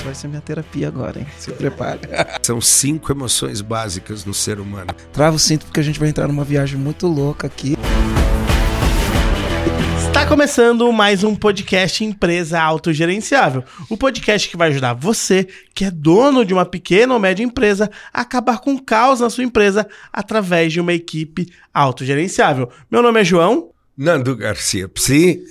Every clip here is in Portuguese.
Isso vai ser minha terapia agora, hein? Se prepare. São cinco emoções básicas no ser humano. Trava o cinto porque a gente vai entrar numa viagem muito louca aqui. Está começando mais um podcast Empresa Autogerenciável. O podcast que vai ajudar você, que é dono de uma pequena ou média empresa, a acabar com o caos na sua empresa através de uma equipe autogerenciável. Meu nome é João. Nando Garcia Psi.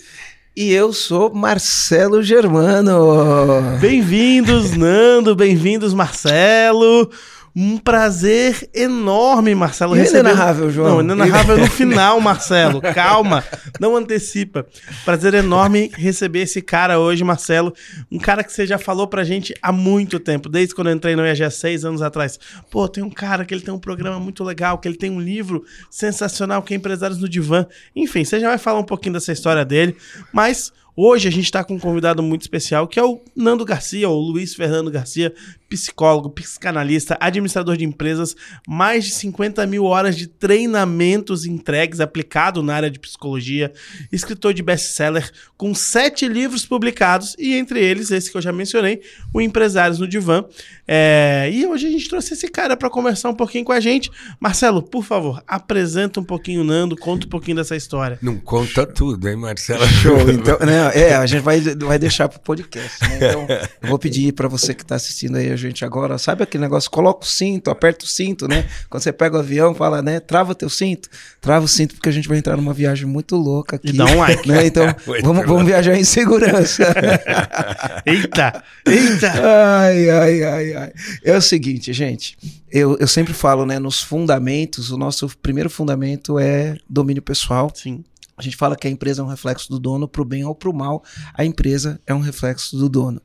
E eu sou Marcelo Germano. Bem-vindos, Nando. Bem-vindos, Marcelo. Um prazer enorme, Marcelo. Receber... inenarrável, João. Não, inenarrável no final, Marcelo. Calma, não antecipa. Prazer enorme receber esse cara hoje, Marcelo. Um cara que você já falou pra gente há muito tempo, desde quando eu entrei no EG seis anos atrás. Pô, tem um cara que ele tem um programa muito legal, que ele tem um livro sensacional, que é Empresários no Divã. Enfim, você já vai falar um pouquinho dessa história dele, mas Hoje a gente está com um convidado muito especial, que é o Nando Garcia, ou Luiz Fernando Garcia, psicólogo, psicanalista, administrador de empresas, mais de 50 mil horas de treinamentos entregues aplicado na área de psicologia, escritor de best-seller, com sete livros publicados, e entre eles, esse que eu já mencionei, o Empresários no Divã. É... E hoje a gente trouxe esse cara para conversar um pouquinho com a gente. Marcelo, por favor, apresenta um pouquinho o Nando, conta um pouquinho dessa história. Não conta tudo, hein, Marcelo? Show, então, né, é, a gente vai, vai deixar pro podcast, né? Então, eu vou pedir para você que está assistindo aí gente agora, sabe aquele negócio? Coloca o cinto, aperta o cinto, né? Quando você pega o avião, fala, né? Trava teu cinto. Trava o cinto porque a gente vai entrar numa viagem muito louca aqui. E dá um like. Né? Então, vamos, vamos viajar em segurança. eita, eita. Ai, ai, ai, ai. É o seguinte, gente. Eu, eu sempre falo, né? Nos fundamentos, o nosso primeiro fundamento é domínio pessoal. Sim. A gente fala que a empresa é um reflexo do dono, pro bem ou pro mal, a empresa é um reflexo do dono.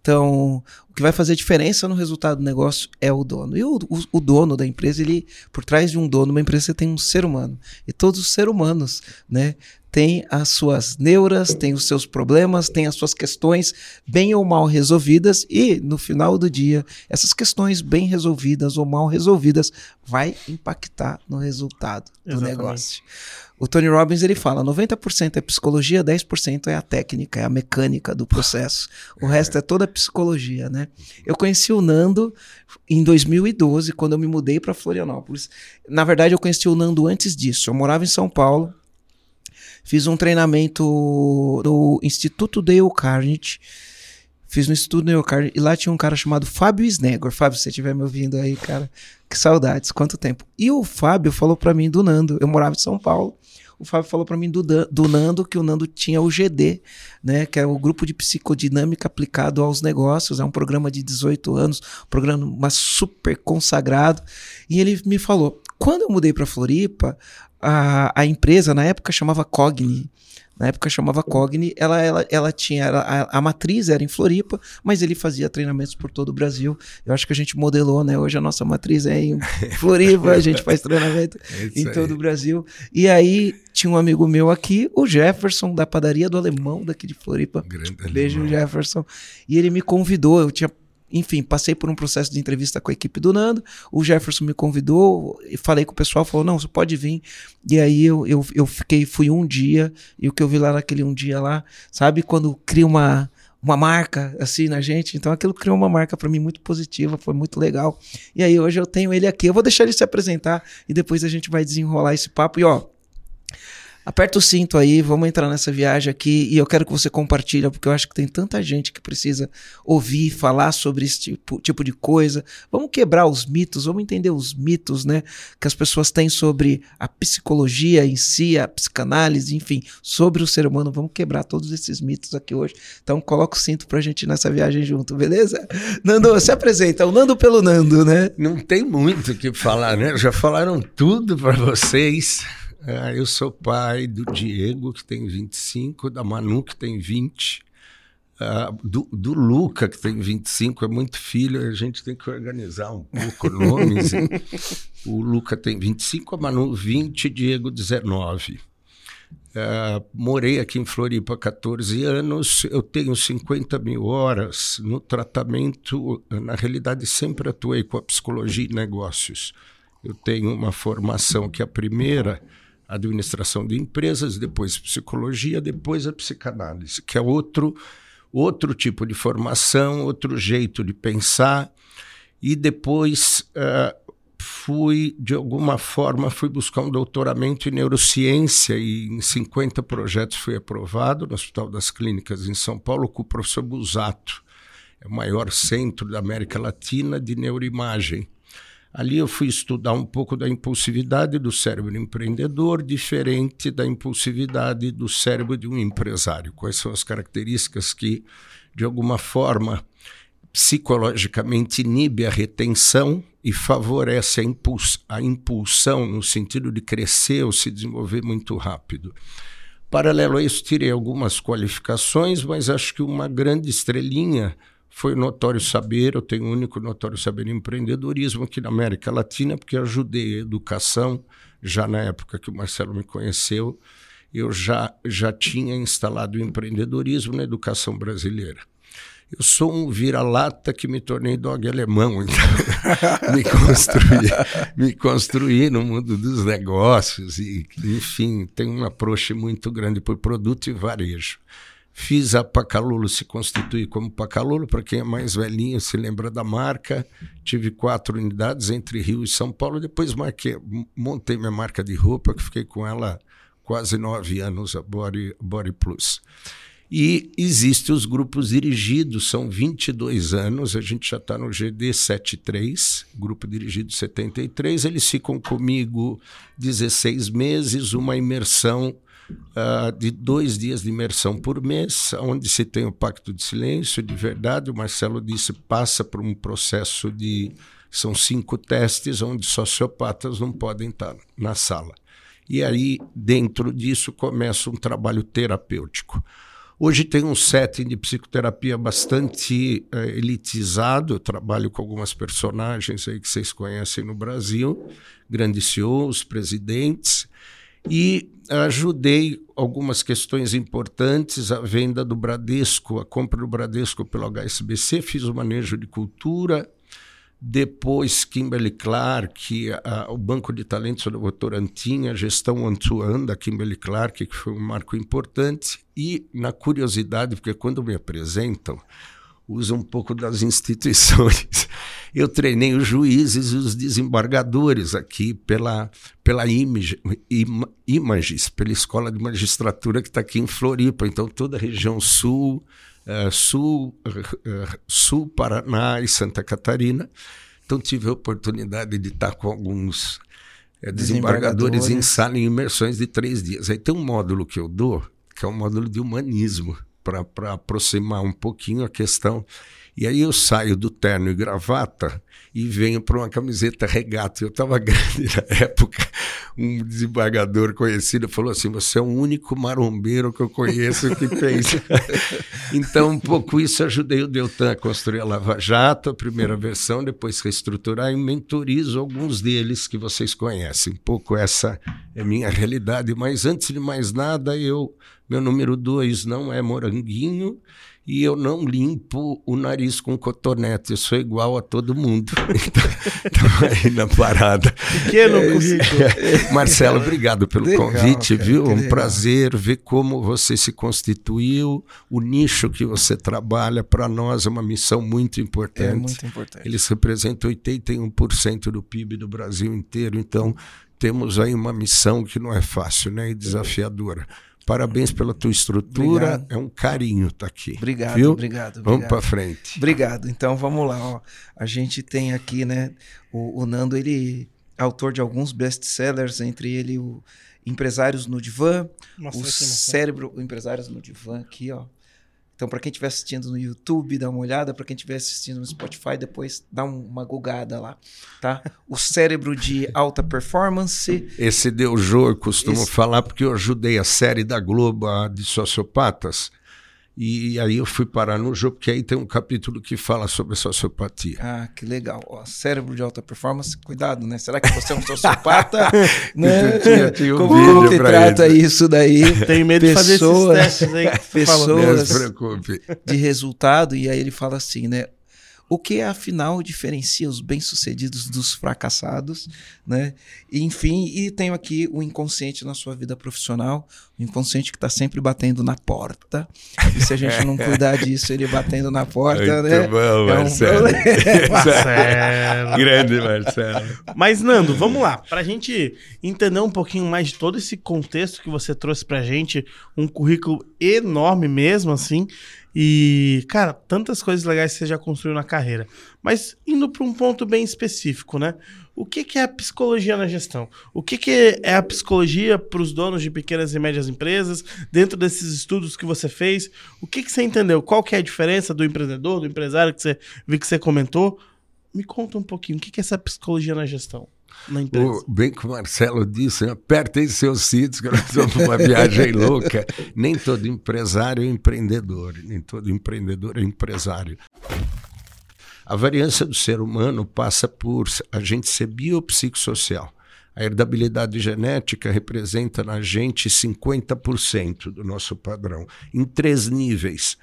Então, o que vai fazer diferença no resultado do negócio é o dono. E o, o, o, dono da empresa, ele, por trás de um dono, uma empresa você tem um ser humano. E todos os seres humanos, né, têm as suas neuras, têm os seus problemas, têm as suas questões bem ou mal resolvidas. E no final do dia, essas questões bem resolvidas ou mal resolvidas vai impactar no resultado do Exatamente. negócio. O Tony Robbins ele fala: 90% é psicologia, 10% é a técnica, é a mecânica do processo. O resto é toda psicologia, né? Eu conheci o Nando em 2012, quando eu me mudei para Florianópolis. Na verdade, eu conheci o Nando antes disso. Eu morava em São Paulo, fiz um treinamento no Instituto Dale Carnegie. Fiz no Instituto Dale Carnegie e lá tinha um cara chamado Fábio Snegor. Fábio, se você estiver me ouvindo aí, cara, que saudades, quanto tempo. E o Fábio falou para mim do Nando. Eu morava em São Paulo o Fábio falou para mim do, do Nando que o Nando tinha o GD, né, que é o grupo de psicodinâmica aplicado aos negócios, é um programa de 18 anos, um programa super consagrado, e ele me falou, quando eu mudei para Floripa, a, a empresa na época chamava Cogni, na época chamava Cogni, ela, ela, ela tinha, a, a, matriz era em Floripa, mas ele fazia treinamentos por todo o Brasil. Eu acho que a gente modelou, né? Hoje a nossa matriz é em Floripa, a gente faz treinamento é em todo aí. o Brasil. E aí tinha um amigo meu aqui, o Jefferson, da padaria do Alemão, daqui de Floripa. Grande Beijo, alemão. Jefferson. E ele me convidou, eu tinha enfim, passei por um processo de entrevista com a equipe do Nando. O Jefferson me convidou, e falei com o pessoal, falou: não, você pode vir. E aí eu, eu, eu fiquei, fui um dia, e o que eu vi lá naquele um dia lá, sabe, quando cria uma, uma marca assim na gente. Então aquilo criou uma marca para mim muito positiva, foi muito legal. E aí hoje eu tenho ele aqui. Eu vou deixar ele se apresentar e depois a gente vai desenrolar esse papo. E ó, Aperta o cinto aí, vamos entrar nessa viagem aqui e eu quero que você compartilhe, porque eu acho que tem tanta gente que precisa ouvir, falar sobre esse tipo, tipo de coisa. Vamos quebrar os mitos, vamos entender os mitos, né, que as pessoas têm sobre a psicologia em si, a psicanálise, enfim, sobre o ser humano. Vamos quebrar todos esses mitos aqui hoje. Então coloca o cinto pra gente nessa viagem junto, beleza? Nando, se apresenta, o Nando pelo Nando, né? Não tem muito o que falar, né? Já falaram tudo para vocês. É, eu sou pai do Diego, que tem 25, da Manu, que tem 20, uh, é, do, do Luca, que tem 25, é muito filho, a gente tem que organizar um pouco nomes. o Luca tem 25, a Manu 20, Diego 19. Uh, é, morei aqui em Floripa há 14 anos, eu tenho 50 mil horas no tratamento, na realidade sempre atuei com a psicologia e negócios. Eu tenho uma formação que é a primeira administração de empresas, depois psicologia, depois a psicanálise, que é outro outro tipo de formação, outro jeito de pensar, e depois uh, fui, de alguma forma, fui buscar um doutoramento em neurociência e em 50 projetos fui aprovado no Hospital das Clínicas em São Paulo com o professor Busato, é o maior centro da América Latina de neuroimagem. Ali eu fui estudar um pouco da impulsividade do cérebro empreendedor, diferente da impulsividade do cérebro de um empresário. Quais são as características que, de alguma forma, psicologicamente inibe a retenção e favorece a, impuls a impulsão no sentido de crescer ou se desenvolver muito rápido. Paralelo a isso, tirei algumas qualificações, mas acho que uma grande estrelinha foi Notório Saber. Eu tenho o único Notório Saber em empreendedorismo aqui na América Latina, porque ajudei a educação, já na época que o Marcelo me conheceu, eu já, já tinha instalado o empreendedorismo na educação brasileira. Eu sou um vira-lata que me tornei dog alemão, então me construí, me construí no mundo dos negócios e, enfim, tenho um approach muito grande por produto e varejo. Fiz a Pacalulo se constituir como Pacalulo, para quem é mais velhinho se lembra da marca. Tive quatro unidades entre Rio e São Paulo. Depois marquei, montei minha marca de roupa, que fiquei com ela quase nove anos, a Body, Body Plus. E existem os grupos dirigidos, são 22 anos, a gente já está no GD 73, grupo dirigido 73. Eles ficam comigo 16 meses, uma imersão uh, de dois dias de imersão por mês, onde se tem o pacto de silêncio, de verdade. O Marcelo disse passa por um processo de. São cinco testes onde sociopatas não podem estar na sala. E aí, dentro disso, começa um trabalho terapêutico. Hoje tem um setting de psicoterapia bastante uh, elitizado. Eu trabalho com algumas personagens aí que vocês conhecem no Brasil, grandes CEOs, presidentes, e ajudei algumas questões importantes, a venda do Bradesco, a compra do Bradesco pelo HSBC, fiz o manejo de cultura, depois Kimberly Clark, a, o Banco de Talentos do Votorantim, a gestão one-to-one da Kimberly Clark, que foi um marco importante, e na curiosidade, porque quando me apresentam, usa um pouco das instituições. Eu treinei os juízes e os desembargadores aqui pela, pela Image, Images, pela Escola de Magistratura que está aqui em Floripa. Então, toda a região sul, uh, sul, uh, sul, Paraná e Santa Catarina. Então, tive a oportunidade de estar com alguns uh, desembargadores em sala em imersões de três dias. Aí tem um módulo que eu dou, que é um módulo de humanismo para aproximar um pouquinho a questão. E aí eu saio do terno e gravata e venho para uma camiseta regata. Eu estava grande na época. Um desembargador conhecido falou assim: Você é o único marombeiro que eu conheço que fez. então, um pouco isso ajudei o Deltan a construir a Lava Jato, a primeira versão, depois reestruturar e mentorizo alguns deles que vocês conhecem. Um pouco essa é a minha realidade. Mas antes de mais nada, eu meu número dois não é moranguinho e eu não limpo o nariz com cotonete. Eu sou igual a todo mundo. Então, aí na parada. Pequeno é currículo. Marcelo, obrigado pelo Legal, convite, cara, viu? Um legal. prazer ver como você se constituiu, o nicho que você trabalha. Para nós é uma missão muito importante. É muito importante. Eles representam 81% do PIB do Brasil inteiro. Então, temos aí uma missão que não é fácil né? e desafiadora. Parabéns pela tua estrutura. Obrigado. É um carinho estar tá aqui. Obrigado, viu? obrigado. Vamos para frente. Obrigado. Então vamos lá. Ó. A gente tem aqui, né? O, o Nando, ele é autor de alguns best-sellers, entre ele o Empresários no Divã, Nossa, o Cérebro, o Empresários no Divã aqui, ó. Então, para quem estiver assistindo no YouTube, dá uma olhada. Para quem estiver assistindo no Spotify, depois dá uma gugada lá, tá? O cérebro de alta performance. Esse deu jogo, eu costumo Esse... falar, porque eu ajudei a série da Globo de sociopatas e aí eu fui parar no jogo, porque aí tem um capítulo que fala sobre sociopatia. Ah, que legal. Ó, cérebro de alta performance, cuidado, né? Será que você é um sociopata? né? tinha, tinha um Como que trata ele. isso daí? Tenho medo pessoas, de fazer esses testes aí. Pessoas de resultado, e aí ele fala assim, né? O que afinal diferencia os bem-sucedidos dos fracassados, né? E, enfim, e tenho aqui o inconsciente na sua vida profissional, o inconsciente que está sempre batendo na porta. E se a gente não cuidar disso, ele batendo na porta, Muito né? bom, é um Marcelo. problema. Marcelo. Grande Marcelo. Mas, Nando, vamos lá. Pra gente entender um pouquinho mais de todo esse contexto que você trouxe pra gente, um currículo enorme mesmo, assim. E, cara, tantas coisas legais que você já construiu na carreira. Mas indo para um ponto bem específico, né? O que, que é a psicologia na gestão? O que, que é a psicologia para os donos de pequenas e médias empresas, dentro desses estudos que você fez? O que, que você entendeu? Qual que é a diferença do empreendedor, do empresário que você vi que você comentou? Me conta um pouquinho, o que, que é essa psicologia na gestão, na empresa? O, bem que o Marcelo disse, apertem seus cintos que nós vamos numa viagem louca. Nem todo empresário é empreendedor, nem todo empreendedor é empresário. A variância do ser humano passa por a gente ser biopsicossocial. A herdabilidade genética representa na gente 50% do nosso padrão, em três níveis.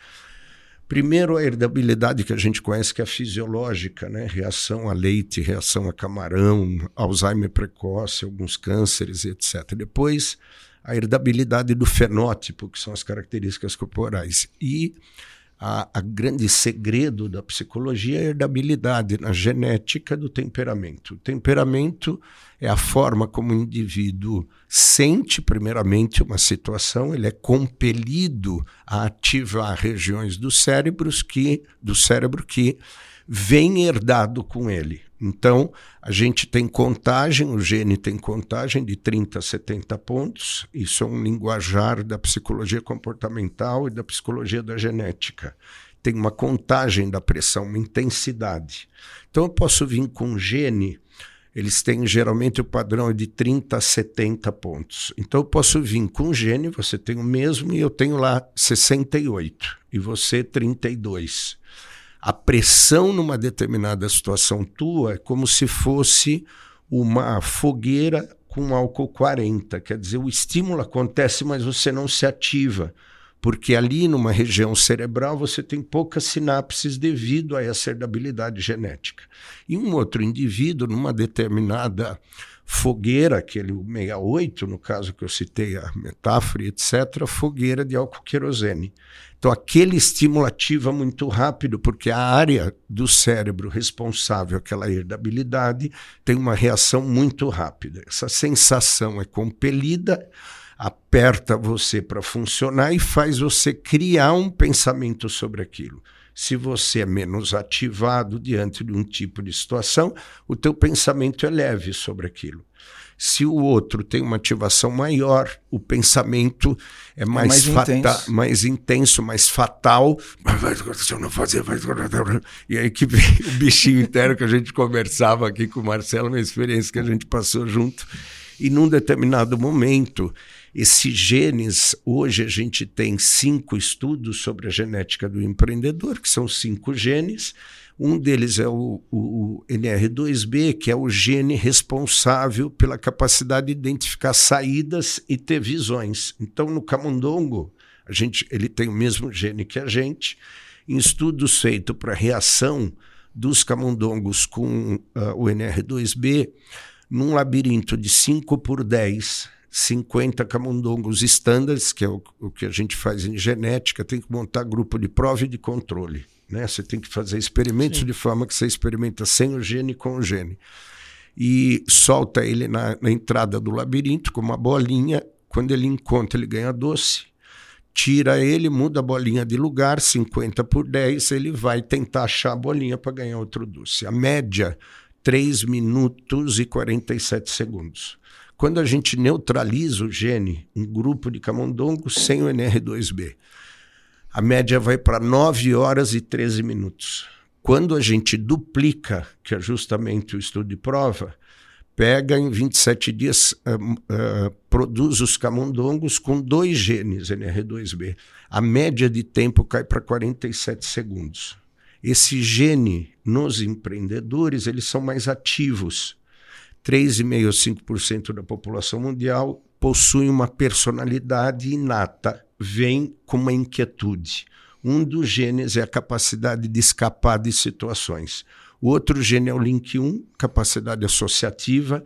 Primeiro, a herdabilidade que a gente conhece, que é fisiológica, né? reação a leite, reação a camarão, Alzheimer precoce, alguns cânceres, etc. Depois, a herdabilidade do fenótipo, que são as características corporais. E a, a, grande segredo da psicologia é a herdabilidade na genética do temperamento. O temperamento é a forma como o indivíduo sente, primeiramente, uma situação, ele é compelido a ativar regiões do cérebros que, do cérebro que vem herdado com ele. Então, a gente tem contagem, o gene tem contagem de 30 a 70 pontos. Isso é um linguajar da psicologia comportamental e da psicologia da genética. Tem uma contagem da pressão, uma intensidade. Então, eu posso vir com gene, eles têm geralmente o padrão de 30 a 70 pontos. Então, eu posso vir com gene, você tem o mesmo, e eu tenho lá 68, e você 32 a pressão numa determinada situação tua é como se fosse uma fogueira com álcool 40. Quer dizer, o estímulo acontece, mas você não se ativa. Porque ali numa região cerebral você tem poucas sinapses devido a essa herdabilidade genética. E um outro indivíduo, numa determinada fogueira, aquele 68, no caso que eu citei a metáfora, etc., fogueira de álcool querosene. Então, aquele estímulo ativa muito rápido, porque a área do cérebro responsável aquela herdabilidade tem uma reação muito rápida. Essa sensação é compelida, aperta você para funcionar e faz você criar um pensamento sobre aquilo. Se você é menos ativado diante de um tipo de situação, o teu pensamento é leve sobre aquilo. Se o outro tem uma ativação maior, o pensamento é mais, mais fata- intenso. mais intenso, mais fatal. Mas vai, se eu não fazer, vai. E aí que vem o bichinho interno que a gente conversava aqui com o Marcelo, uma experiência que a gente passou junto. E num determinado momento, esses genes, hoje a gente tem cinco estudos sobre a genética do empreendedor, que são cinco genes. Um deles é o, o, o, NR2B, que é o gene responsável pela capacidade de identificar saídas e ter visões. Então, no camundongo, a gente, ele tem o mesmo gene que a gente. Em estudos feitos para reação dos camundongos com uh, o NR2B, num labirinto de 5 por 10, 50 camundongos estándares, que é o, o que a gente faz em genética, tem que montar grupo de prova e de controle. Né? Você tem que fazer experimentos Sim. de forma que você experimenta sem o gene e com o gene. E solta ele na, na, entrada do labirinto com uma bolinha. Quando ele encontra, ele ganha doce. Tira ele, muda a bolinha de lugar, 50 por 10, ele vai tentar achar a bolinha para ganhar outro doce. A média, 3 minutos e 47 segundos. Quando a gente neutraliza o gene, um grupo de camundongos sem o NR2B, a média vai para 9 horas e 13 minutos. Quando a gente duplica, que é justamente o estudo de prova, pega em 27 dias, uh, uh, produz os camundongos com dois genes NR2B. A média de tempo cai para 47 segundos. Esse gene nos empreendedores, eles são mais ativos. 3,5% a 5% da população mundial possui uma personalidade inata vem com uma inquietude. Um dos genes é a capacidade de escapar de situações. O outro gene é o link 1, capacidade associativa.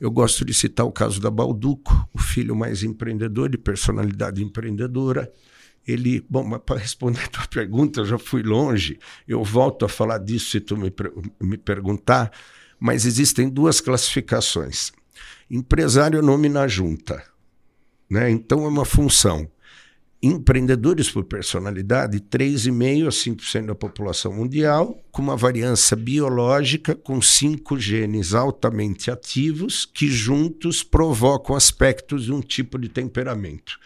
Eu gosto de citar o caso da Balduco, o filho mais empreendedor, de personalidade empreendedora. Ele, bom, mas para responder a tua pergunta, eu já fui longe. Eu volto a falar disso se tu me, me perguntar, mas existem duas classificações. Empresário nome na junta. Né? Então é uma função empreendedores por personalidade, 3,5% a 5% da população mundial, com uma variância biológica com cinco genes altamente ativos que juntos provocam aspectos de um tipo de temperamento.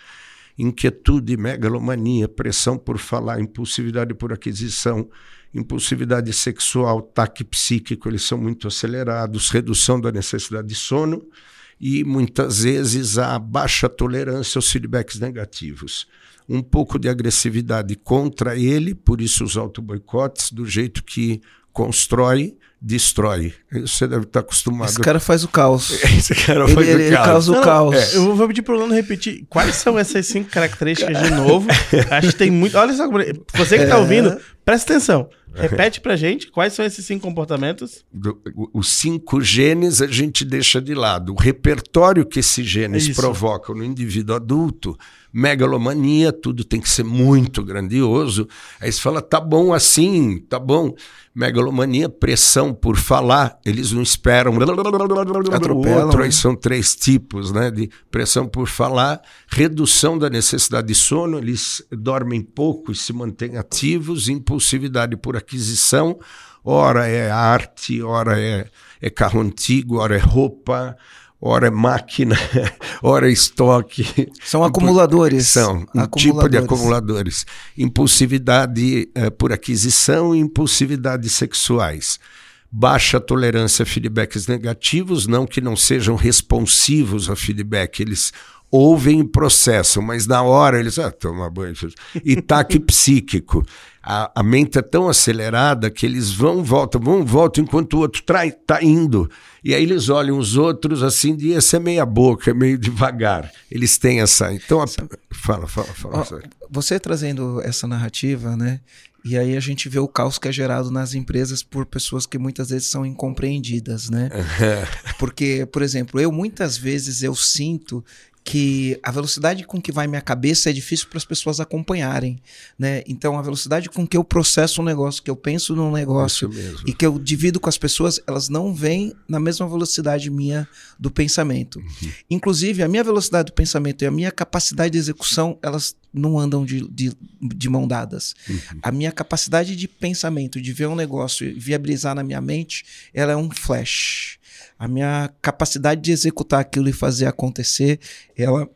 Inquietude, megalomania, pressão por falar, impulsividade por aquisição, impulsividade sexual, taque psíquico, eles são muito acelerados, redução da necessidade de sono e muitas vezes a baixa tolerância aos feedbacks negativos um pouco de agressividade contra ele, por isso os autoboicotes, do jeito que constrói, destrói. Você deve estar acostumado. Esse cara faz o caus. Esse cara faz ele, o ele caos. causa o Não, caos. é, eu vou pedir pro Lano repetir. Quais são essas cinco características de novo? Acho que tem muito. Olha só, você que tá É. ouvindo, presta atenção. Repete pra gente quais são esses cinco comportamentos. Do- os cinco genes a gente deixa de lado. O repertório que esses genes Isso. provocam no indivíduo adulto, megalomania, tudo tem que ser muito grandioso. Aí você fala, tá bom assim, tá bom. Megalomania, pressão por falar, eles não esperam. Atropelam, Outro, né? aí são três tipos né, de pressão por falar, redução da necessidade de sono, eles dormem pouco e se mantêm ativos, impulsividade por aquisição, ora é arte, ora é, é carro antigo, ora é roupa, ora é máquina, ora é estoque. São acumuladores. São um tipo de acumuladores. Impulsividade eh, por aquisição e impulsividades sexuais. Baixa tolerância a feedbacks negativos, não que não sejam responsivos a feedback, eles ouvem e processam, mas na hora eles, ah, toma banho. E taque psíquico. A, a mente é tão acelerada que eles vão, voltam, vão, voltam, enquanto o outro está indo. E aí eles olham os outros assim, de esse é meia boca, é meio devagar. Eles têm essa. Então, a- fala, fala, fala. Ó, você trazendo essa narrativa, né? E aí a gente vê o caos que é gerado nas empresas por pessoas que muitas vezes são incompreendidas, né? Porque, por exemplo, eu muitas vezes eu sinto que a velocidade com que vai minha cabeça é difícil para as pessoas acompanharem, né? Então a velocidade com que eu processo um negócio, que eu penso num negócio e que eu divido com as pessoas, elas não vêm na mesma velocidade minha do pensamento. Inclusive, a minha velocidade do pensamento e a minha capacidade de execução, elas não andam de, de, de mão dadas. A minha capacidade de pensamento, de ver um negócio e viabilizar na minha mente, ela é um flash. A minha capacidade de executar aquilo e fazer acontecer, ela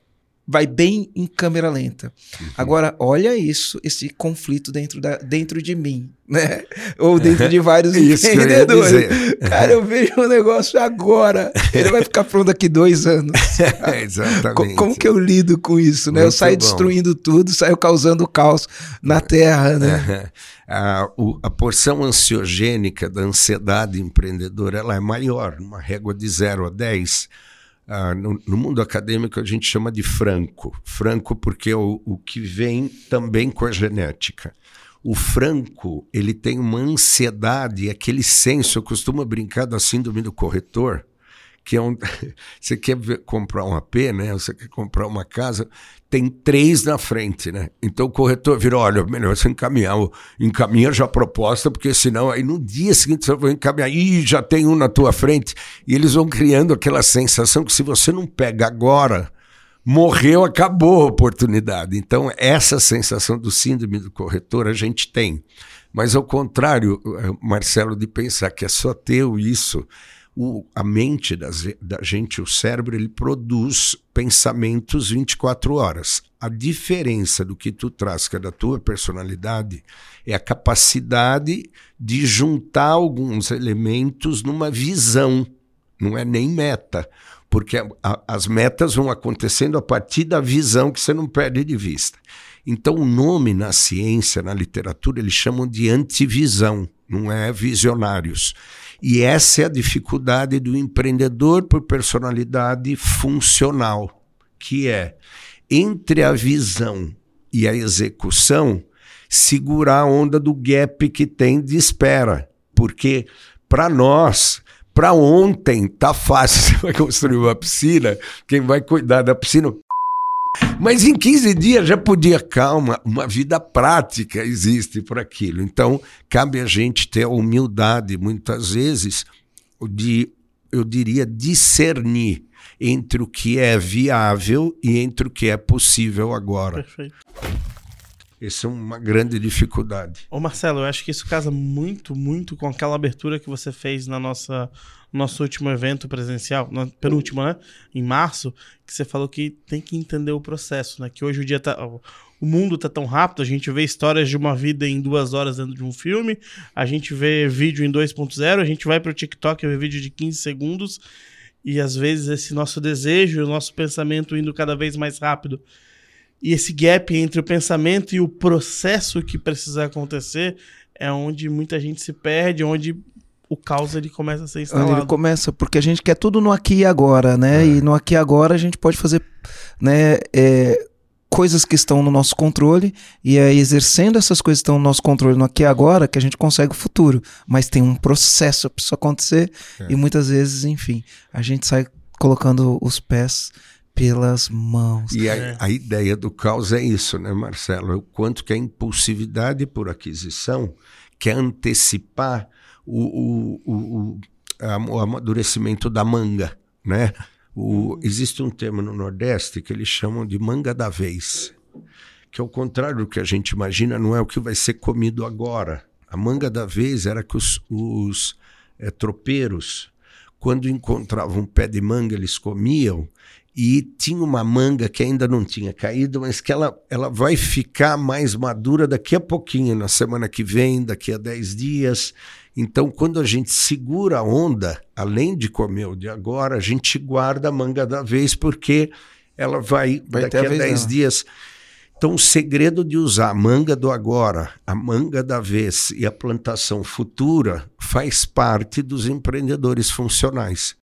vai bem em câmera lenta. Agora, olha isso, esse conflito dentro, da, dentro de mim, né? Ou dentro de vários Isso eu empreendedores. dizer. Cara, eu vejo um negócio agora. Ele vai ficar pronto daqui dois anos. Exatamente. Co- Como que eu lido com isso, né? eu Muito saio bom. destruindo tudo, saio causando caos na Terra, né? a, o- a porção ansiogênica da ansiedade empreendedora ela é maior, numa régua de 0 a 10. Ah, no, no mundo acadêmico a gente chama de franco. Franco porque é o, o que vem também com a genética. O franco, ele tem uma ansiedade, aquele senso, eu costumo brincar da síndrome do corretor, que é um. Você quer ver- comprar um AP, né? Você quer comprar uma casa, tem três na frente, né? Então o corretor vira: olha, melhor você encaminhar, encaminha já a proposta, porque senão aí no dia seguinte você vai encaminhar, ih, já tem um na tua frente. E eles vão criando aquela sensação que se você não pega agora, morreu, acabou a oportunidade. Então, essa sensação do síndrome do corretor a gente tem. Mas, ao contrário, eh, Marcelo, de pensar que é só teu isso, o- a mente da, ze- da gente, o cérebro, ele produz pensamentos 24 horas. A diferença do que tu traz, que é da tua personalidade, é a capacidade de juntar alguns elementos numa visão, não é nem meta porque a- a- as metas vão acontecendo a partir da visão que você não perde de vista. Então, o nome na ciência, na literatura, eles chamam de antivisão, não é visionários. E essa é a dificuldade do empreendedor por personalidade funcional, que é entre a visão e a execução, segurar a onda do gap que tem de espera. Porque para nós, para ontem, tá fácil. Você vai construir uma piscina, quem vai cuidar da piscina mas em 15 dias já podia, calma, uma vida prática existe por aquilo. Então, cabe a gente ter a humildade, muitas vezes, de, eu diria, discernir entre o que é viável e entre o que é possível agora. Perfeito. Essa é uma grande dificuldade. Ô Marcelo, eu acho que isso casa muito, muito com aquela abertura que você fez na nossa nosso último evento presencial, no penúltimo, né? Em março, que você falou que tem que entender o processo, né? Que hoje o dia tá. O mundo tá tão rápido, a gente vê histórias de uma vida em duas horas dentro de um filme, a gente vê vídeo em 2.0, a gente vai pro TikTok e vê vídeo de 15 segundos, e às vezes esse nosso desejo, o nosso pensamento indo cada vez mais rápido e esse gap entre o pensamento e o processo que precisa acontecer é onde muita gente se perde, onde o caos ele começa a ser instalado. Ele começa, porque a gente quer tudo no aqui e agora, né? É. E no aqui e agora a gente pode fazer né, é, coisas que estão no nosso controle, e é exercendo essas coisas que estão no nosso controle no aqui e agora que a gente consegue o futuro. Mas tem um processo para isso acontecer, é. e muitas vezes, enfim, a gente sai colocando os pés pelas mãos. E a, é. a, ideia do caos é isso, né, Marcelo? É o quanto que a impulsividade por aquisição quer antecipar o, o, o, o amadurecimento da manga, né? O, existe um termo no Nordeste que eles chamam de manga da vez, que ao contrário do que a gente imagina, não é o que vai ser comido agora. A manga da vez era que os, os é, tropeiros, quando encontravam um pé de manga, eles comiam e tinha uma manga que ainda não tinha caído, mas que ela, ela vai ficar mais madura daqui a pouquinho, na semana que vem, daqui a 10 dias. Então, quando a gente segura a onda, além de comer o de agora, a gente guarda a manga da vez, porque ela vai, vai daqui a 10 dias. Então, o segredo de usar a manga do agora, a manga da vez e a plantação futura faz parte dos empreendedores funcionais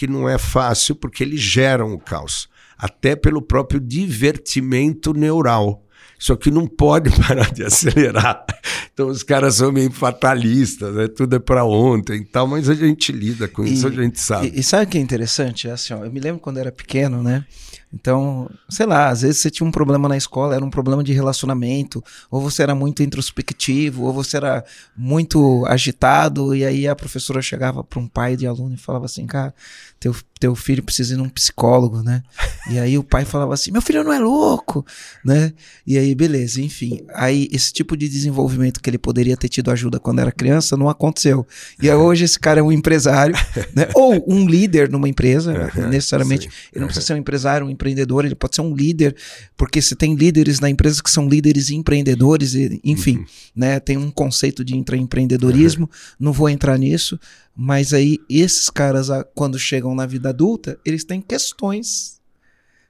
que não é fácil porque eles geram o caos, até pelo próprio divertimento neural. Só que não pode parar de acelerar. Então os caras são meio fatalistas, né? tudo é para ontem e tal, mas a gente lida com isso, a gente sabe. E, e sabe o que é interessante? É assim, ó, eu me lembro quando era pequeno, né? Então, sei lá, às vezes você tinha um problema na escola, era um problema de relacionamento, ou você era muito introspectivo, ou você era muito agitado, e aí a professora chegava para um pai de aluno e falava assim, cara, teu, teu filho precisa ir num psicólogo, né? E aí o pai falava assim, meu filho não é louco, né? E aí, beleza, enfim. Aí esse tipo de desenvolvimento que ele poderia ter tido ajuda quando era criança não aconteceu. E aí, hoje esse cara é um empresário, né? Ou um líder numa empresa, necessariamente. Ele não precisa ser um empresário, um empreendedor, ele pode ser um líder, porque se tem líderes na empresa que são líderes e empreendedores, enfim, uhum. né? Tem um conceito de intraempreendedorismo, uhum. não vou entrar nisso, mas aí esses caras, quando chegam na vida adulta, eles têm questões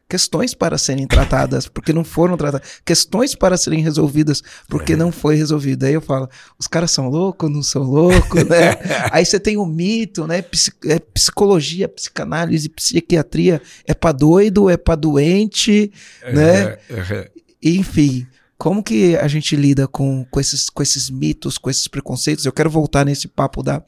questões para serem tratadas porque não foram tratadas, questões para serem resolvidas porque é. não foi resolvido. Aí eu falo, os caras são loucos, não são loucos, né? Aí você tem o mito, né? é psicologia, psicanálise, psiquiatria, é para doido, é para doente, é, né? É. Enfim, como que a gente lida com, com, esses, com esses mitos, com esses preconceitos? Eu quero voltar nesse papo da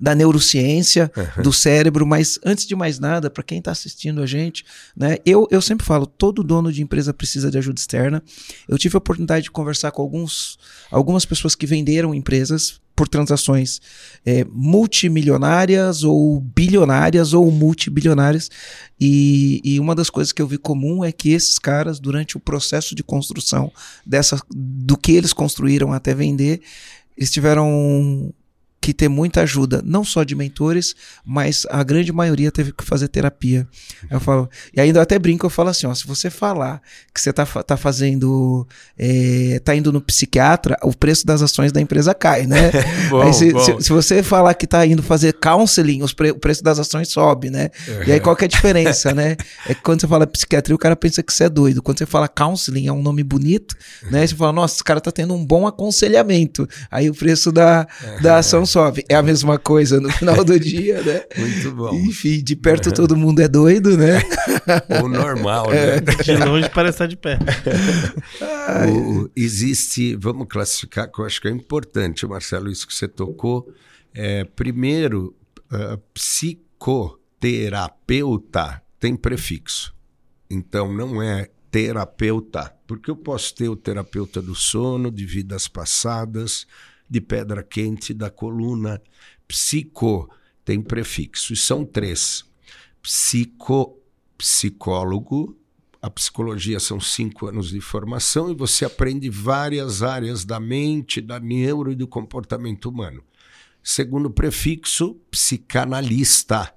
da neurociência uhum. do cérebro, mas antes de mais nada, para quem está assistindo a gente, né, eu, eu sempre falo, todo dono de empresa precisa de ajuda externa. Eu tive a oportunidade de conversar com alguns, algumas pessoas que venderam empresas por transações é, multimilionárias ou bilionárias ou multibilionárias. E, e, uma das coisas que eu vi comum é que esses caras, durante o processo de construção dessa, do que eles construíram até vender, eles tiveram que ter muita ajuda, não só de mentores, mas a grande maioria teve que fazer terapia. Eu falo, e ainda eu até brinco, eu falo assim, ó, se você falar que você tá, tá fazendo, é, tá indo no psiquiatra, o preço das ações da empresa cai, né? bom, se. Se, se, você falar que tá indo fazer counseling, pre, o preço das ações sobe, né? Uhum. E aí qual que é a diferença, né? É que quando você fala psiquiatria, o cara pensa que você é doido. Quando você fala counseling, é um nome bonito, né? Você fala, nossa, esse cara tá tendo um bom aconselhamento. Aí o preço da, da ação sobe. É a mesma coisa no final do dia, né? Muito bom. Enfim, de perto todo mundo é doido, né? Ou normal, né? De longe parece estar de pé. O- existe, vamos classificar, que eu acho que é importante, Marcelo, isso que você tocou. É, primeiro, ah, psicoterapeuta tem prefixo. Então, não é terapeuta, porque eu posso ter o terapeuta do sono, de vidas passadas, de pedra quente, da coluna. Psico tem prefixo, e são três. Psico, psicólogo, a psicologia são cinco anos de formação e você aprende várias áreas da mente, da neuro e do comportamento humano. Segundo prefixo, psicanalista,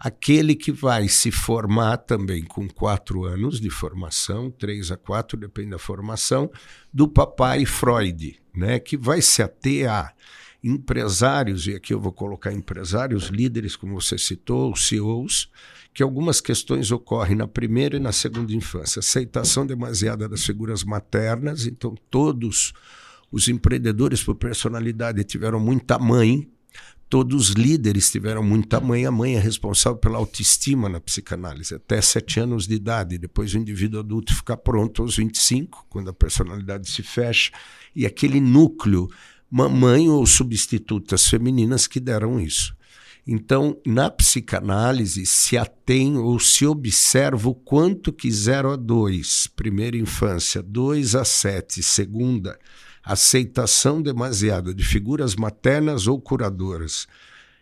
aquele que vai se formar também com quatro anos de formação, três a quatro, depende da formação, do papai Freud, né, que vai se ater a empresários, e aqui eu vou colocar empresários, líderes, como você citou, os CEOs, que algumas questões ocorrem na primeira e na segunda infância. Aceitação demasiada das figuras maternas, então todos os empreendedores por personalidade tiveram muita mãe, todos os líderes tiveram muita mãe. A mãe é responsável pela autoestima na psicanálise, até sete anos de idade. Depois o indivíduo adulto fica pronto aos 25, quando a personalidade se fecha, e aquele núcleo, mamãe ou substitutas femininas que deram isso. Então, na psicanálise, se atém ou se observa o quanto que 0 a 2, primeira infância, 2 a 7, segunda, aceitação demasiada de figuras maternas ou curadoras,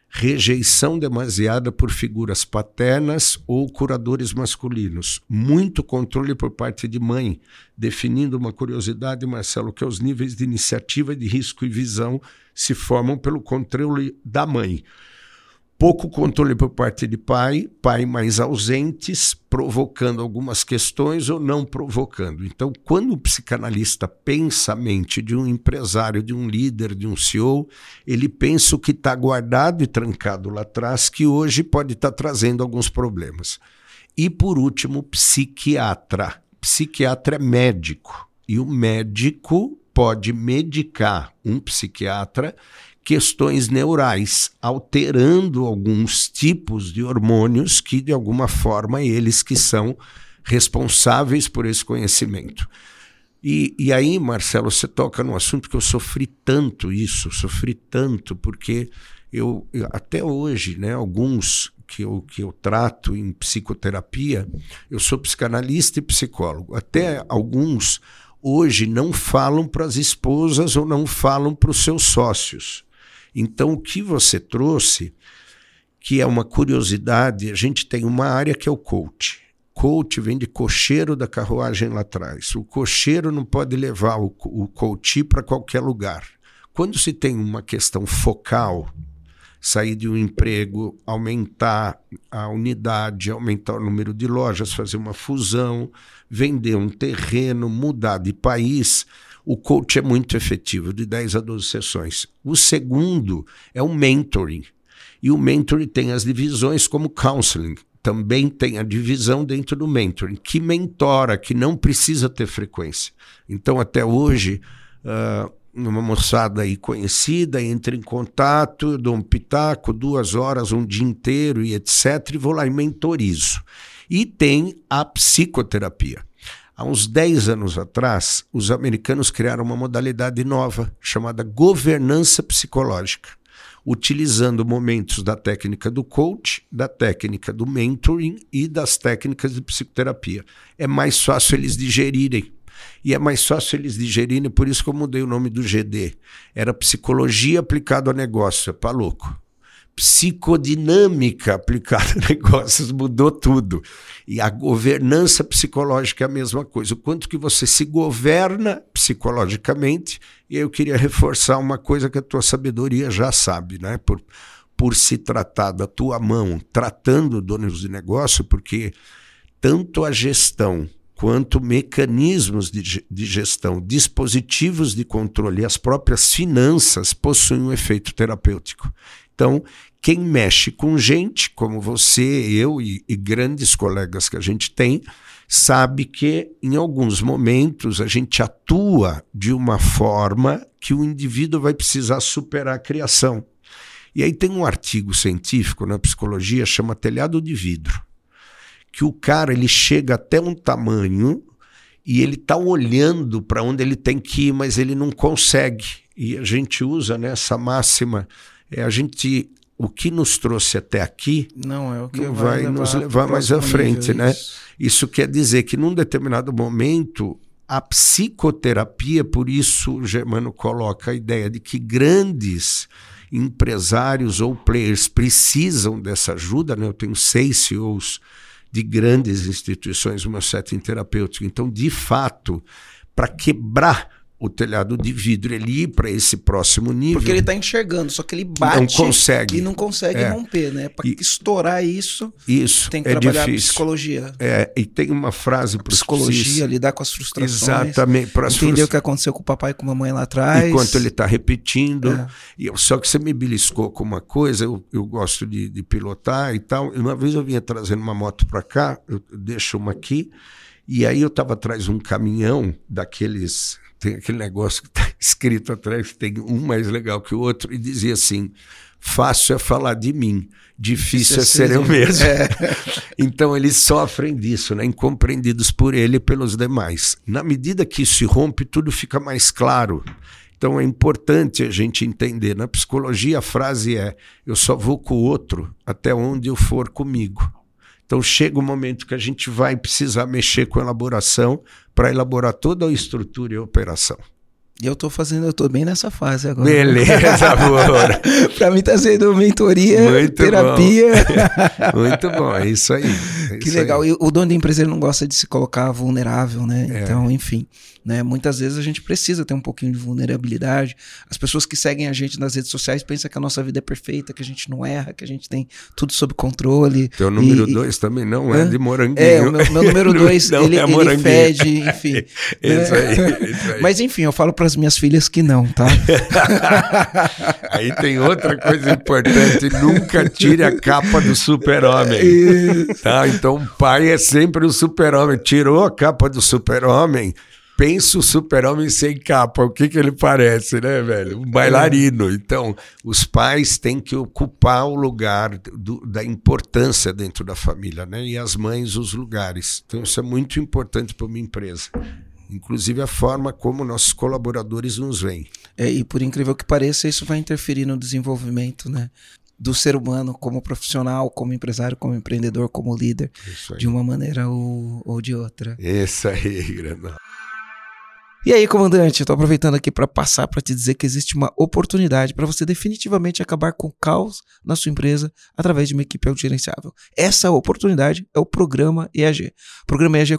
rejeição demasiada por figuras paternas ou curadores masculinos, muito controle por parte de mãe, definindo uma curiosidade, Marcelo, que os níveis de iniciativa, de risco e visão se formam pelo controle da mãe pouco controle por parte de pai, pai mais ausentes, provocando algumas questões ou não provocando. Então, quando o psicanalista pensa a mente de um empresário, de um líder, de um CEO, ele pensa o que está guardado e trancado lá atrás, que hoje pode estar trazendo alguns problemas. E, por último, psiquiatra. Psiquiatra é médico. E o médico pode medicar um psiquiatra questões neurais, alterando alguns tipos de hormônios que, de alguma forma, eles que são responsáveis por esse conhecimento. E, e aí, Marcelo, você toca num assunto que eu sofri tanto isso, sofri tanto, porque eu, até hoje, né, alguns que eu, que eu trato em psicoterapia, eu sou psicanalista e psicólogo. Até alguns hoje não falam para as esposas ou não falam para os seus sócios. Então, o que você trouxe, que é uma curiosidade, a gente tem uma área que é o coach. Coach vem de cocheiro da carruagem lá atrás. O cocheiro não pode levar o, o coach para qualquer lugar. Quando se tem uma questão focal, sair de um emprego, aumentar a unidade, aumentar o número de lojas, fazer uma fusão, vender um terreno, mudar de país, o coach é muito efetivo, de 10 a 12 sessões. O segundo é o mentoring. E o mentoring tem as divisões como counseling. Também tem a divisão dentro do mentoring, que mentora, que não precisa ter frequência. Então, até hoje, uh, uma moçada aí conhecida entra em contato, dou um pitaco, duas horas, um dia inteiro e etc. E vou lá e mentorizo. E tem a psicoterapia. Há uns 10 anos atrás, os americanos criaram uma modalidade nova chamada governança psicológica, utilizando momentos da técnica do coach, da técnica do mentoring e das técnicas de psicoterapia. É mais fácil eles digerirem. E é mais fácil eles digerirem, por isso que eu mudei o nome do GD. Era psicologia aplicada ao negócio, é para louco psicodinâmica aplicada a negócios mudou tudo. E a governança psicológica é a mesma coisa. O quanto que você se governa psicologicamente, e eu queria reforçar uma coisa que a tua sabedoria já sabe, né? Por, por se tratar da tua mão, tratando donos de negócio, porque tanto a gestão quanto mecanismos de, de gestão, dispositivos de controle e as próprias finanças possuem um efeito terapêutico. Então, quem mexe com gente, como você, eu e, e, grandes colegas que a gente tem, sabe que em alguns momentos a gente atua de uma forma que o indivíduo vai precisar superar a criação. E aí tem um artigo científico na psicologia chama telhado de vidro, que o cara ele chega até um tamanho e ele está olhando para onde ele tem que ir, mas ele não consegue. E a gente usa nessa né, máxima, é a gente o que nos trouxe até aqui não é o que vai, vai nos levar mais à frente, né? Isso. isso quer dizer que num determinado momento a psicoterapia, por isso o Germano coloca a ideia de que grandes empresários ou players precisam dessa ajuda, né? Eu tenho seis CEOs de grandes instituições meu setting terapêutico. Então, de fato, para quebrar o telhado de vidro, ele ir para esse próximo nível. Porque ele está enxergando, só que ele bate não consegue. e não consegue é. romper, né? Para estourar isso, isso tem que é trabalhar difícil. psicologia. É, e tem uma frase para Psicologia, lidar com as frustrações. Exatamente. Para entender frustra... o que aconteceu com o papai e com a mamãe lá atrás. Enquanto ele está repetindo. É. E, só que você me beliscou com uma coisa, eu, eu gosto de, de pilotar e tal. Uma vez eu vinha trazendo uma moto para cá, eu deixo uma aqui, e aí eu estava atrás de um caminhão daqueles tem aquele negócio que está escrito atrás, tem um mais legal que o outro, e dizia assim: fácil é falar de mim, difícil é, é ser eu mesmo. É. então eles sofrem disso, né? incompreendidos por ele e pelos demais. Na medida que isso se rompe, tudo fica mais claro. Então é importante a gente entender. Na psicologia, a frase é: eu só vou com o outro até onde eu for comigo. Então chega o momento que a gente vai precisar mexer com elaboração para elaborar toda a estrutura e a operação. E eu tô fazendo, eu tô bem nessa fase agora. Beleza, amor. pra mim tá sendo mentoria, Muito terapia. Bom. Muito bom, é isso aí. É que isso legal. Aí. E o dono da empresa não gosta de se colocar vulnerável, né? É. Então, enfim. Né? Muitas vezes a gente precisa ter um pouquinho de vulnerabilidade. As pessoas que seguem a gente nas redes sociais pensam que a nossa vida é perfeita, que a gente não erra, que a gente tem tudo sob controle. Teu número 2 também não é de moranguinho. É, o meu, meu número 2, ele, é ele fede, enfim. isso, né? aí, isso aí. Mas enfim, eu falo para as minhas filhas que não, tá? aí tem outra coisa importante, nunca tire a capa do super-homem. Tá? Então o pai é sempre o super-homem. Tirou a capa do super-homem, pensa o super-homem sem capa, o que, que ele parece, né, velho? Um bailarino. Então, os pais têm que ocupar o lugar do, da importância dentro da família, né? E as mães, os lugares. Então, isso é muito importante para uma empresa. Inclusive a forma como nossos colaboradores nos veem. É, e por incrível que pareça, isso vai interferir no desenvolvimento, né? do ser humano como profissional, como empresário, como empreendedor, como líder, de uma maneira ou, ou de outra. Isso aí, grandão. E aí, comandante, estou aproveitando aqui para passar para te dizer que existe uma oportunidade para você definitivamente acabar com o caos na sua empresa através de uma equipe autogerenciável. Essa oportunidade é o programa EAG. O programa EAG é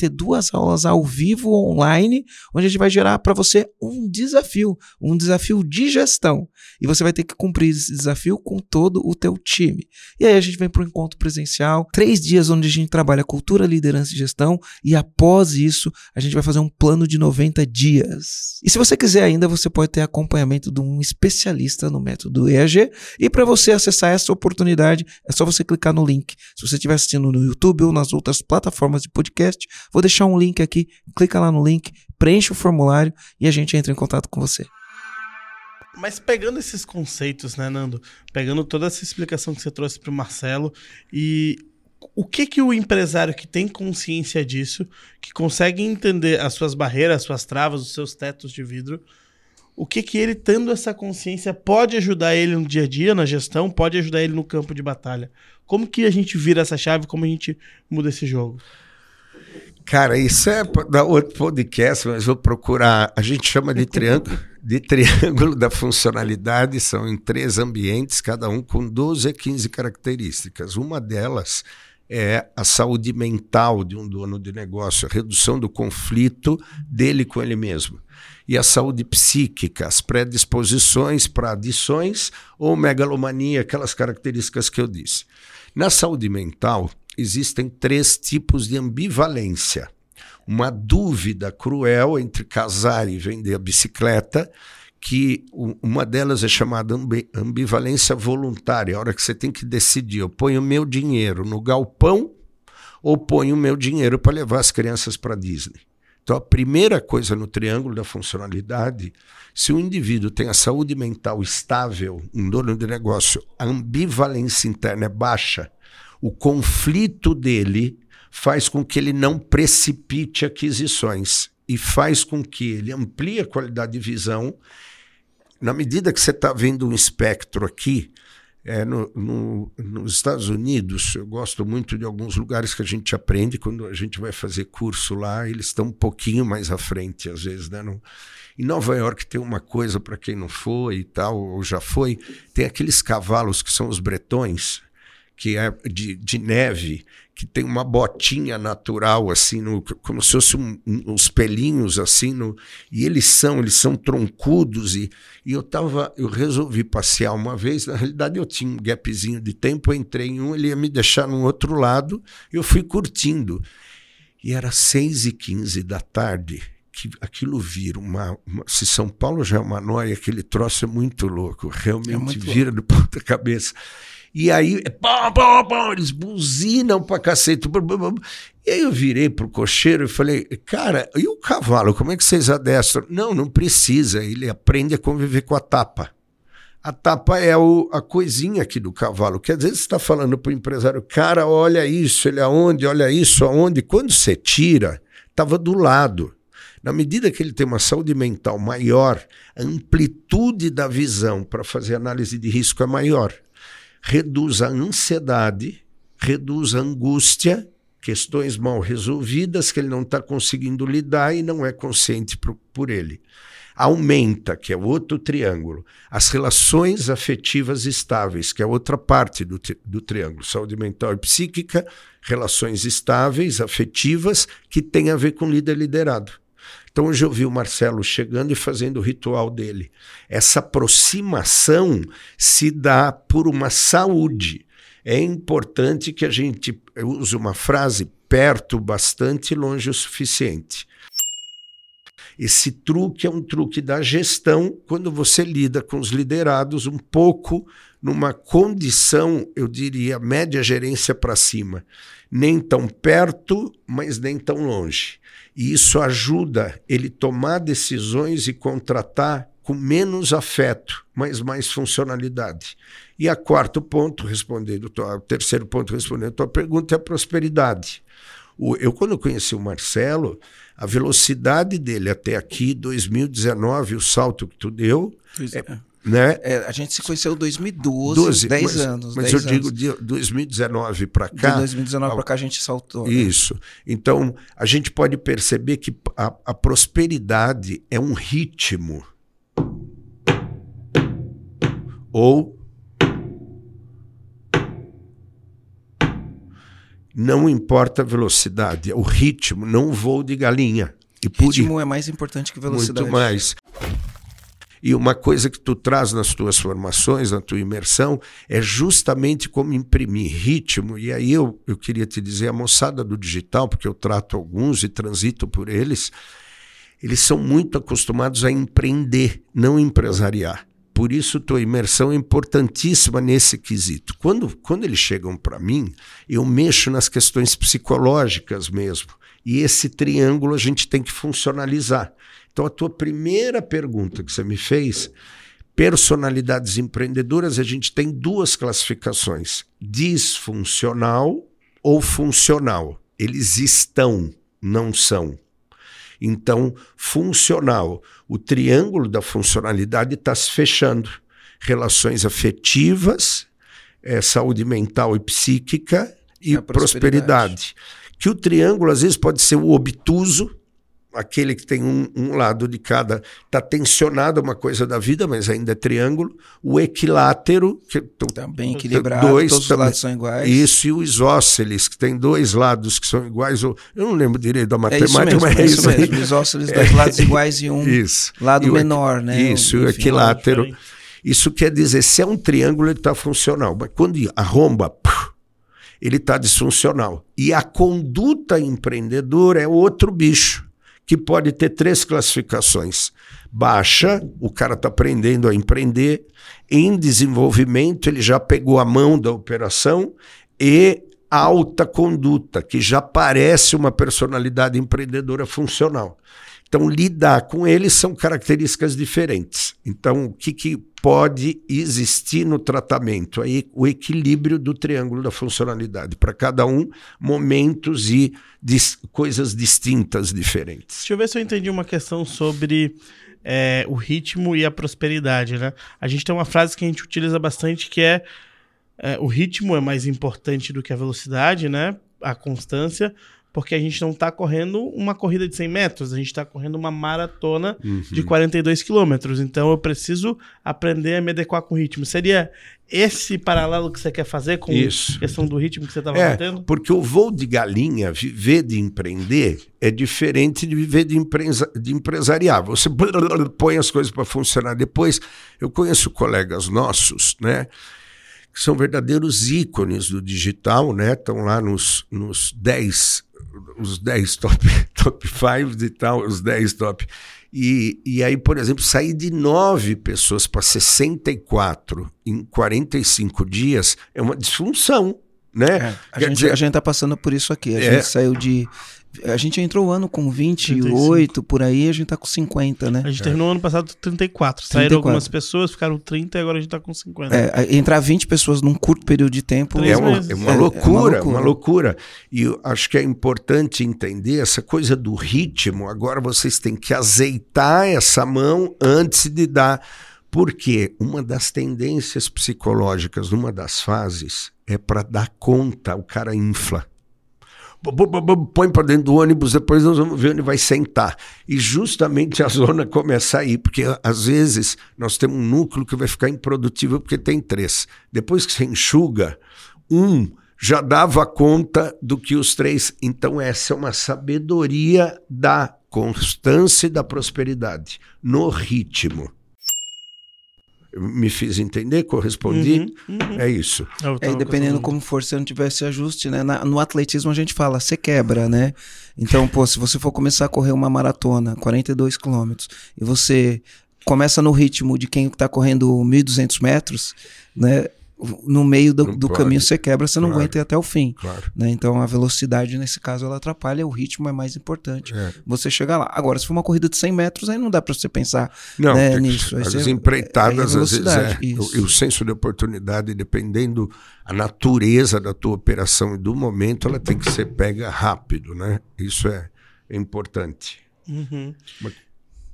ter duas aulas ao vivo online, onde a gente vai gerar para você um desafio, um desafio de gestão. E você vai ter que cumprir esse desafio com todo o teu time. E aí a gente vem para o encontro presencial, três dias onde a gente trabalha cultura, liderança e gestão, e após isso, a gente vai fazer um plano de 90 dias. E se você quiser ainda, você pode ter acompanhamento de um especialista no método do EAG. E para você acessar essa oportunidade, é só você clicar no link. Se você estiver assistindo no YouTube ou nas outras plataformas de podcast, vou deixar um link aqui. Clica lá no link, preenche o formulário e a gente entra em contato com você. Mas pegando esses conceitos, né, Nando? Pegando toda essa explicação que você trouxe para o Marcelo e o que que o empresário que tem consciência disso, que consegue entender as suas barreiras, as suas travas, os seus tetos de vidro, o que que ele, tendo essa consciência, pode ajudar ele no dia a dia, na gestão, pode ajudar ele no campo de batalha. Como que a gente vira essa chave, como a gente muda esse jogo? Cara, isso é da outro podcast, mas vou procurar. A gente chama de triângulo, de triângulo da funcionalidade, são em três ambientes, cada um com 12 a 15 características. Uma delas é a saúde mental de um dono de negócio, a redução do conflito dele com ele mesmo. E a saúde psíquica, as predisposições para adições ou megalomania, aquelas características que eu disse. Na saúde mental, existem três tipos de ambivalência. Uma dúvida cruel entre casar e vender a bicicleta que uma delas é chamada ambivalência voluntária, a hora que você tem que decidir, eu ponho meu dinheiro no galpão ou ponho meu dinheiro para levar as crianças para Disney. Então, a primeira coisa no triângulo da funcionalidade, se o indivíduo tem a saúde mental estável, um dono de negócio, a ambivalência interna é baixa, o conflito dele faz com que ele não precipite aquisições e faz com que ele amplie a qualidade de visão na medida que você está vendo um espectro aqui, é, no, no, nos Estados Unidos, eu gosto muito de alguns lugares que a gente aprende quando a gente vai fazer curso lá, eles estão um pouquinho mais à frente, às vezes. Né? No, em Nova York tem uma coisa para quem não foi e tal, ou já foi, tem aqueles cavalos que são os bretões, que é de, de neve, que tem uma botinha natural, assim, no, como se fosse um, um, uns pelinhos, assim, no, e eles são, eles são troncudos, e, e eu tava, eu resolvi passear uma vez, na realidade eu tinha um gapzinho de tempo, eu entrei em um, ele ia me deixar no outro lado, eu fui curtindo, e era seis e quinze da tarde, que aquilo vira uma, uma, Se São Paulo já é uma noia, aquele troço é muito louco, realmente é muito vira louco. do ponta cabeça. E aí, pá, pá, pá, eles buzinam pra cacete. E aí eu virei pro cocheiro e falei, cara, e o cavalo, como é que vocês adestram? Não, não precisa, ele aprende a conviver com a tapa. A tapa é o, a coisinha aqui do cavalo, que às vezes você está falando para o empresário, cara, olha isso, ele aonde, olha isso, aonde. Quando você tira, estava do lado. Na medida que ele tem uma saúde mental maior, a amplitude da visão para fazer análise de risco é maior reduz a ansiedade, reduz a angústia, questões mal resolvidas que ele não está conseguindo lidar e não é consciente por, por ele. Aumenta, que é outro triângulo, as relações afetivas estáveis, que é outra parte do, do triângulo, saúde mental e psíquica, relações estáveis, afetivas, que tem a ver com líder liderado. Então hoje eu vi o Marcelo chegando e fazendo o ritual dele. Essa aproximação se dá por uma saúde. É importante que a gente use uma frase perto bastante, longe o suficiente. Esse truque é um truque da gestão quando você lida com os liderados um pouco numa condição, eu diria, média gerência para cima. Nem tão perto, mas nem tão longe. E isso ajuda ele tomar decisões e contratar com menos afeto, mas mais funcionalidade. E a quarto ponto, respondendo, o terceiro ponto, respondendo a tua pergunta, é a prosperidade. O, eu, quando conheci o Marcelo, a velocidade dele até aqui, 2019, o salto que tu deu, é, é né? É, a gente se conheceu em 2012, 12, 10 mas, anos. Mas 10 eu anos. digo de 2019 para cá. De 2019 para cá a gente saltou. Né? Isso. Então, a gente pode perceber que a, a prosperidade é um ritmo. Ou não importa a velocidade, é o ritmo, não o voo de galinha. E por ritmo é mais importante que velocidade. Muito mais. E uma coisa que tu traz nas tuas formações, na tua imersão, é justamente como imprimir ritmo. E aí eu, eu queria te dizer, a moçada do digital, porque eu trato alguns e transito por eles, eles são muito acostumados a empreender, não empresariar. Por isso, tua imersão é importantíssima nesse quesito. Quando, quando eles chegam para mim, eu mexo nas questões psicológicas mesmo. E esse triângulo a gente tem que funcionalizar. Então, a tua primeira pergunta que você me fez, personalidades empreendedoras, a gente tem duas classificações: disfuncional ou funcional. Eles estão, não são. Então, funcional, o triângulo da funcionalidade está se fechando. Relações afetivas, é, saúde mental e psíquica e prosperidade. prosperidade. Que o triângulo, às vezes, pode ser o obtuso, aquele que tem um, um lado de cada, está tensionado uma coisa da vida, mas ainda é triângulo. O equilátero, que também equilibrado, dois, todos também, os lados são iguais. Isso, e o isósceles, que tem dois lados que são iguais. Eu não lembro direito da matemática, é isso mesmo, mas é isso aí. mesmo. Isósceles, dois lados iguais e um Isso. lado E menor, né? Isso, e o Enfim. equilátero. diferente. Isso quer dizer, se é um triângulo, ele está funcional. Mas quando arromba, ele está disfuncional. E a conduta empreendedora é outro bicho, que pode ter três classificações. Baixa, o cara está aprendendo a empreender. Em desenvolvimento, ele já pegou a mão da operação. E alta conduta, que já parece uma personalidade empreendedora funcional. Então, lidar com eles são características diferentes. Então, o que, que pode existir no tratamento? Aí, o equilíbrio do triângulo da funcionalidade. Para cada um, momentos e dis- coisas distintas, diferentes. Deixa eu ver se eu entendi uma questão sobre é, o ritmo e a prosperidade, né? A gente tem uma frase que a gente utiliza bastante que é, é, o ritmo é mais importante do que a velocidade, né? A constância, porque a gente não está correndo uma corrida de 100 metros, a gente está correndo uma maratona de 42 quilômetros. Então eu preciso aprender a me adequar com o ritmo. Seria esse paralelo que você quer fazer com Isso. a questão do ritmo que você estava É, batendo? porque o voo de galinha, viver de empreender, é diferente de viver de, empresa, de empresariar. Você põe as coisas para funcionar. Depois, eu conheço colegas nossos, né? Que são verdadeiros ícones do digital, né? Estão lá nos, nos 10, os 10 top, top 5 e tal, os 10 top. E, e aí, por exemplo, sair de 9 pessoas para 64 em 45 dias é uma disfunção, né? É, a, Quer gente, dizer- a gente tá passando por isso aqui. A É. gente saiu de. A gente entrou o ano com 28, por aí, a gente tá com 50, né? A gente terminou ano passado 34. Saíram 34. algumas pessoas, ficaram 30 e agora a gente tá com 50. É, entrar 20 pessoas num curto período de tempo. É uma, é uma É, é uma loucura, loucura. uma loucura. E acho que é importante entender essa coisa do ritmo. Agora vocês têm que azeitar essa mão antes de dar. Porque uma das tendências psicológicas numa das fases é para dar conta, o cara infla. Põe para dentro do ônibus, depois nós vamos ver onde vai sentar. E justamente a zona começa aí, porque às vezes nós temos um núcleo que vai ficar improdutivo porque tem três. Depois que você enxuga, um já dava conta do que os três. Então, essa é uma sabedoria da constância e da prosperidade no ritmo. Me fiz entender? Correspondi? Uhum, uhum. É isso. É, e dependendo como for, se não tivesse ajuste, né? Na- no atletismo a gente fala, você quebra, né? Então, pô, se você for começar a correr uma maratona, 42 quilômetros, e você começa no ritmo de quem tá correndo 1.200 metros, né? No meio do, do caminho você quebra, você não Claro. aguenta ir até o fim. Claro. Né? Então a velocidade, nesse caso, ela atrapalha, o ritmo é mais importante. É. Você chegar lá. Agora, se for uma corrida de 100 metros, aí não dá para você pensar Não, né, tem nisso. Aí as você- empreitadas, é às vezes, é. velocidade, O, isso. e o senso de oportunidade, dependendo a natureza da tua operação e do momento, ela tem que ser pega rápido, né? Isso é, é importante. Uhum. Mas-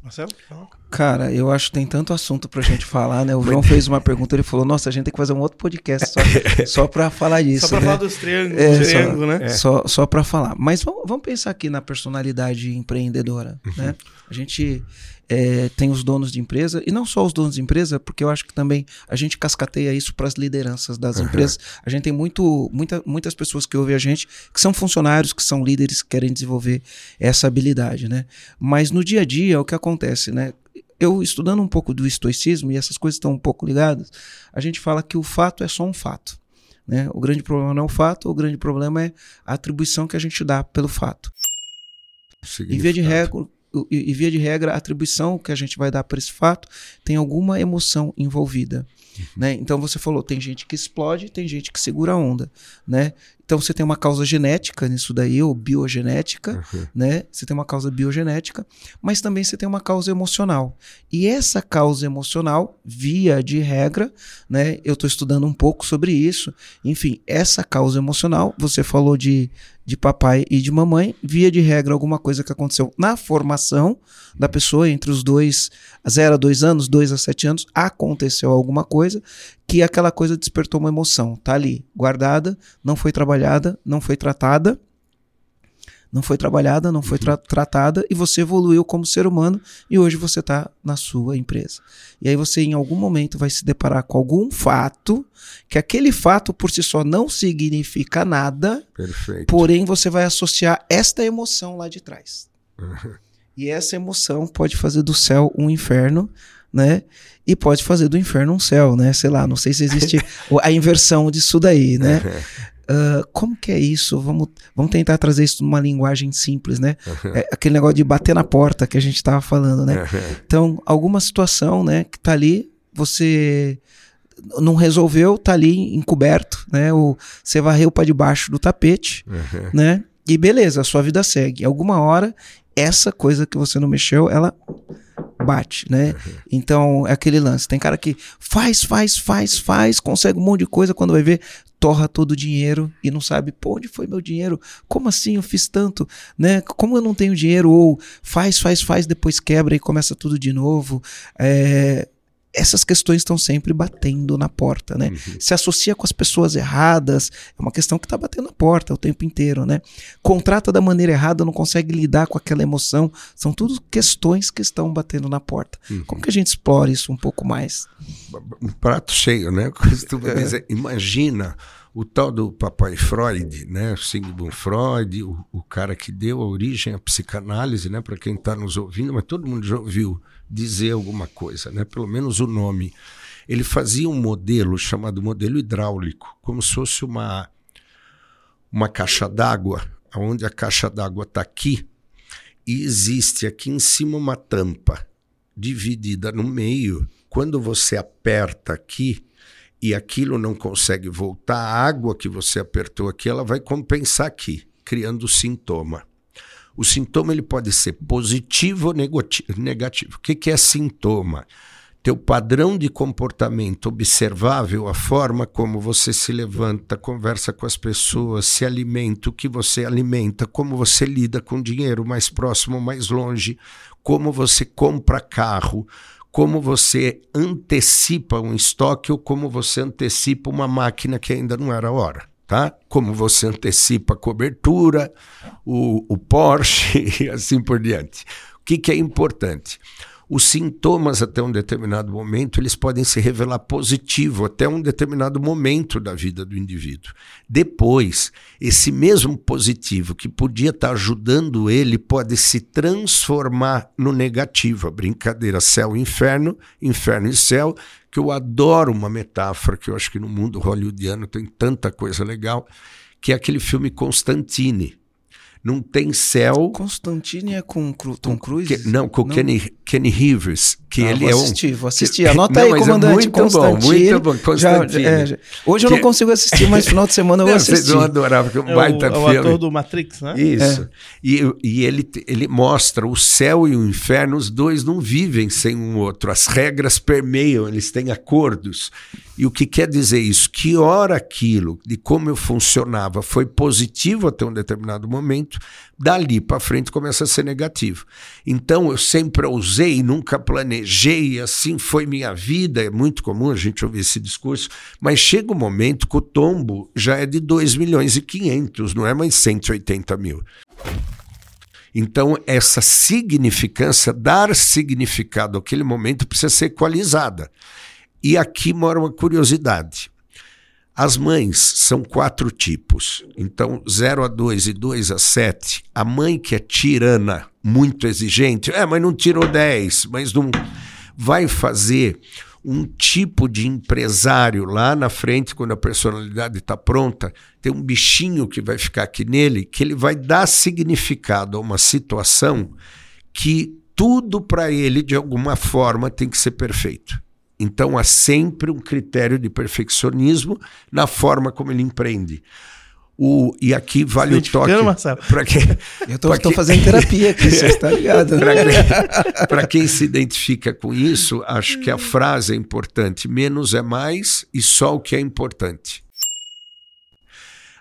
Marcelo? fala. Cara, eu acho que tem tanto assunto pra gente falar, né? O João fez uma pergunta, ele falou: Nossa, a gente tem que fazer um outro podcast só, só pra falar disso. Só pra né? falar dos triângulos, É, do só- triângulo, né? Só, só para falar. Mas vamos, vamos pensar aqui na personalidade empreendedora. Uhum. Né? A gente é, tem os donos de empresa, e não só os donos de empresa, porque eu acho que também a gente cascateia isso para as lideranças das empresas. A gente tem muito, muita, muitas pessoas que ouvem a gente que são funcionários, que são líderes, que querem desenvolver essa habilidade. Né? Mas no dia a dia, o que acontece? Né? Eu estudando um pouco do estoicismo, e essas coisas estão um pouco ligadas, a gente fala que o fato é só um fato. Né? O grande problema não é o fato, o grande problema é a atribuição que a gente dá pelo fato. E via de regra, e, e via de regra, a atribuição que a gente vai dar para esse fato tem alguma emoção envolvida. Né? Então você falou, tem gente que explode, tem gente que segura a onda. Né? Então você tem uma causa genética nisso daí, ou biogenética, Uhum. né? Você tem uma causa biogenética, mas também você tem uma causa emocional. E essa causa emocional, via de regra, né? Eu estou estudando um pouco sobre isso. Enfim, essa causa emocional, você falou de, de papai e de mamãe, via de regra, alguma coisa que aconteceu na formação da pessoa entre os dois, 0 a 2 anos, 2 a 7 anos, aconteceu alguma coisa que aquela coisa despertou uma emoção. Tá ali, guardada, não foi trabalhada, não foi tratada não foi trabalhada, não foi tra tratada e você evoluiu como ser humano e hoje você está na sua empresa. E aí você em algum momento vai se deparar com algum fato que aquele fato por si só não significa nada, Perfeito. porém você vai associar esta emoção lá de trás. E essa emoção pode fazer do céu um inferno, né? E pode fazer do inferno um céu, né? Sei lá, não sei se existe a inversão disso daí, né? Uh, como que é isso? Vamos, vamos tentar trazer isso numa linguagem simples, né? É aquele negócio de bater na porta que a gente estava falando, né? Então, alguma situação, né, que tá ali, você não resolveu, tá ali encoberto, né? Ou você varreu para debaixo do tapete, né? E beleza, a sua vida segue. Alguma hora, essa coisa que você não mexeu, ela bate, né? Então, é aquele lance. Tem cara que faz, faz, faz, faz, consegue um monte de coisa, quando vai ver, torra todo o dinheiro e não sabe, pô, onde foi meu dinheiro? Como assim eu fiz tanto, né? Como eu não tenho dinheiro? Ou faz, faz, faz, depois quebra e começa tudo de novo. É, essas questões estão sempre batendo na porta, né? Uhum. Se associa com as pessoas erradas, é uma questão que está batendo na porta o tempo inteiro, né? Contrata da maneira errada, não consegue lidar com aquela emoção, são tudo questões que estão batendo na porta. Uhum. Como que a gente explora isso um pouco mais? Um prato cheio, né? Costumo é. dizer, imagina o tal do papai Freud, né? Sigmund Freud, o, o cara que deu a origem à psicanálise, né? Para quem está nos ouvindo, mas todo mundo já ouviu dizer alguma coisa, né? pelo menos o nome. Ele fazia um modelo chamado modelo hidráulico, como se fosse uma, uma caixa d'água, onde a caixa d'água está aqui e existe aqui em cima uma tampa dividida no meio. Quando você aperta aqui e aquilo não consegue voltar, a água que você apertou aqui, ela vai compensar aqui, criando sintoma. O sintoma ele pode ser positivo ou negativo. O que, que é sintoma? Teu padrão de comportamento observável, a forma como você se levanta, conversa com as pessoas, se alimenta, o que você alimenta, como você lida com dinheiro mais próximo, mais longe, como você compra carro, como você antecipa um estoque ou como você antecipa uma máquina que ainda não era hora tá? Como você antecipa a cobertura, o, o Porsche e assim por diante. O que, que é importante? Os sintomas até um determinado momento eles podem se revelar positivo até um determinado momento da vida do indivíduo. Depois, esse mesmo positivo que podia estar ajudando ele pode se transformar no negativo. A brincadeira céu e inferno, inferno e céu, que eu adoro uma metáfora que eu acho que no mundo hollywoodiano tem tanta coisa legal, que é aquele filme Constantine não tem céu. Constantine é com Tom Cruise? Não, com não. Kenny, Kenny Rivers, que ah, ele vou é um. Assistir, vou assistir. Anota não, aí, comandante. É muito Constantine. bom, muito bom. Constantine. Já, é, hoje eu não consigo assistir, mas final de semana eu vou assistir. Vocês vão adorar, porque é um baita o, filme. É o ator do Matrix, né? Isso. É. E, e ele, ele mostra o céu e o inferno, os dois não vivem sem um outro. As regras permeiam, eles têm acordos. E o que quer dizer isso? Que hora aquilo, de como eu funcionava, foi positivo até um determinado momento, dali para frente começa a ser negativo. Então eu sempre ousei, nunca planejei, assim foi minha vida. É muito comum a gente ouvir esse discurso, mas chega um momento que o tombo já é de 2 milhões e 500, não é mais 180 mil. Então, essa significância, dar significado àquele momento, precisa ser equalizada. E aqui mora uma curiosidade. As mães são quatro tipos. Então, 0 a 2 e 2 a 7. A mãe que é tirana, muito exigente, é, mas não tirou 10, mas não vai fazer um tipo de empresário lá na frente, quando a personalidade está pronta, tem um bichinho que vai ficar aqui nele, que ele vai dar significado a uma situação que tudo para ele, de alguma forma, tem que ser perfeito. Então há sempre um critério de perfeccionismo na forma como ele empreende. O, e aqui vale o toque. Para quem, Eu estou quem... fazendo terapia aqui, você está ligado. Né? Para quem, quem se identifica com isso, acho que a frase é importante: menos é mais e só o que é importante.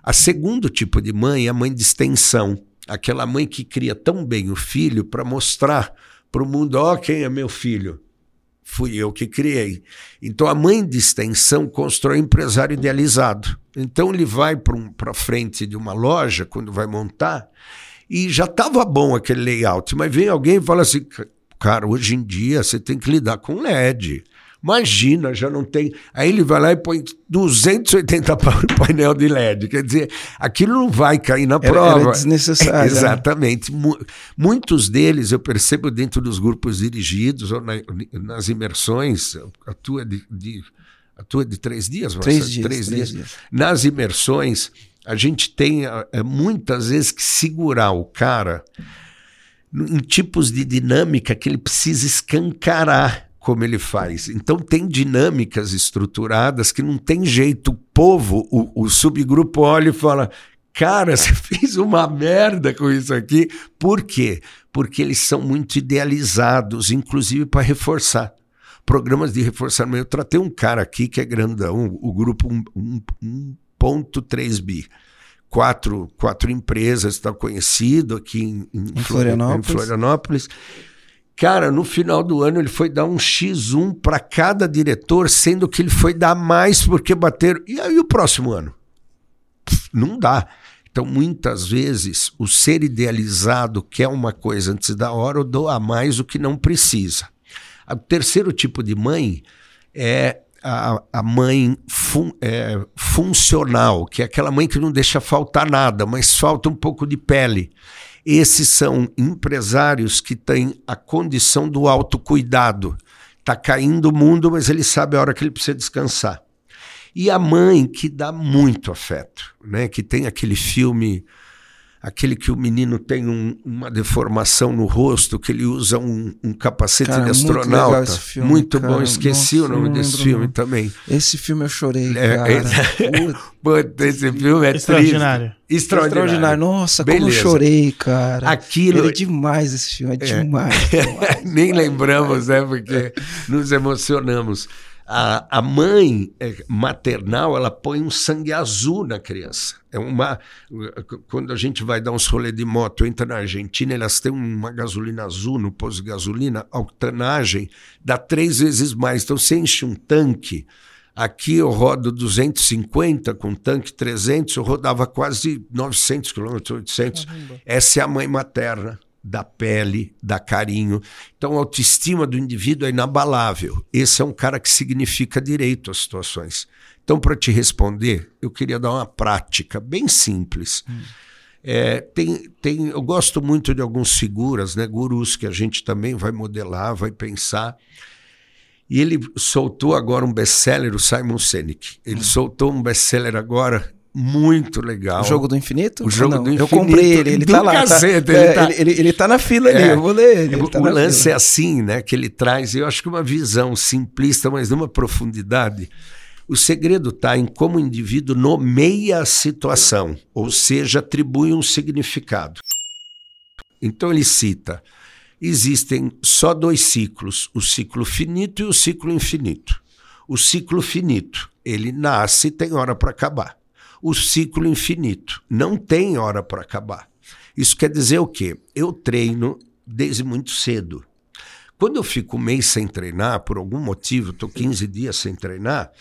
A segundo tipo de mãe é a mãe de extensão, aquela mãe que cria tão bem o filho para mostrar para o mundo: ó, oh, quem é meu filho fui eu que criei. Então a mãe de extensão constrói um empresário idealizado. Então ele vai para um, frente de uma loja, quando vai montar, E já estava bom aquele layout, mas vem alguém e fala assim: cara, hoje em dia você tem que lidar com LED. Imagina, já não tem. Aí ele vai lá e põe 280 painel de LED. Quer dizer, aquilo não vai cair na Era, prova. era desnecessário. né? Exatamente. Mu- Muitos deles eu percebo dentro dos grupos dirigidos ou na- nas imersões. A tua é de, de- a tua é de três dias, Três Marcelo? dias, Três três dias. dias. Nas imersões, a gente tem eh, muitas vezes que segurar o cara em tipos de dinâmica que ele precisa escancarar como ele faz. Então tem dinâmicas estruturadas que não tem jeito. O povo, o, o subgrupo olha e fala: Cara, você fez uma merda com isso aqui. Por quê? Porque eles são muito idealizados, inclusive para reforçar. Programas de reforçamento. Eu tratei um cara aqui que é grandão, o grupo 1.3 bi quatro, quatro empresas, está conhecido aqui em, em, Em Florianópolis. em Florianópolis. Cara, no final do ano ele foi dar um X1 para cada diretor, sendo que ele foi dar mais porque bateram. E aí o próximo ano? Pff, Não dá. Então, muitas vezes, o ser idealizado quer uma coisa antes da hora ou doa mais o que não precisa. O terceiro tipo de mãe é a, a mãe fun- é, funcional, que é aquela mãe que não deixa faltar nada, mas falta um pouco de pele. Esses são empresários que têm a condição do autocuidado. Está caindo o mundo, mas ele sabe a hora que ele precisa descansar. E a mãe que dá muito afeto, né? que tem aquele filme, aquele que o menino tem um- uma deformação no rosto, que ele usa um, um capacete Cara, de muito legal astronauta. esse filme, Muito cara. bom, esqueci Nossa, o nome não desse lembro filme não. também. Esse filme eu chorei, É, cara. é- Puta, Puta, esse filme é Extraordinário. triste. Extraordinário. extraordinário. Nossa, como eu Beleza. chorei, cara. Aquilo- Ele é demais esse filme, é, demais. demais. Nem lembramos, né? Porque nos emocionamos. A, a mãe eh, maternal, ela põe um sangue azul na criança. É uma. Quando a gente vai dar uns rolê de moto, entra na Argentina, elas têm uma gasolina azul no posto de gasolina, a octanagem dá três vezes mais. Então você enche um tanque. Aqui eu rodo 250 com tanque 300, eu rodava quase 900 quilômetros, 800. Essa é a mãe materna da pele, da carinho. Então a autoestima do indivíduo é inabalável. Esse é um cara que significa direito às situações. Então, para te responder, eu queria dar uma prática bem simples. É, tem, tem, eu gosto muito de alguns figuras, né, gurus, que a gente também vai modelar, vai pensar. E ele soltou agora um best-seller, o Simon Sinek. Ele soltou um best-seller agora muito legal. O Jogo do Infinito? O Jogo Não, do Eu Infinito. comprei ele, ele tá lá. tá- cacete, é, ele tá- ele, ele- ele tá na fila ali, É. eu vou ler ele. ele tá o lance fila. é assim, né? Que ele traz, eu acho que uma visão simplista, mas numa profundidade. O segredo está em como o indivíduo nomeia a situação, ou seja, atribui um significado. Então ele cita: existem só dois ciclos, o ciclo finito e o ciclo infinito. O ciclo finito, ele nasce e tem hora para acabar. O ciclo infinito não tem hora para acabar. Isso quer dizer o quê? Eu treino desde muito cedo. Quando eu fico um mês sem treinar, por algum motivo, estou 15 dias sem treinar,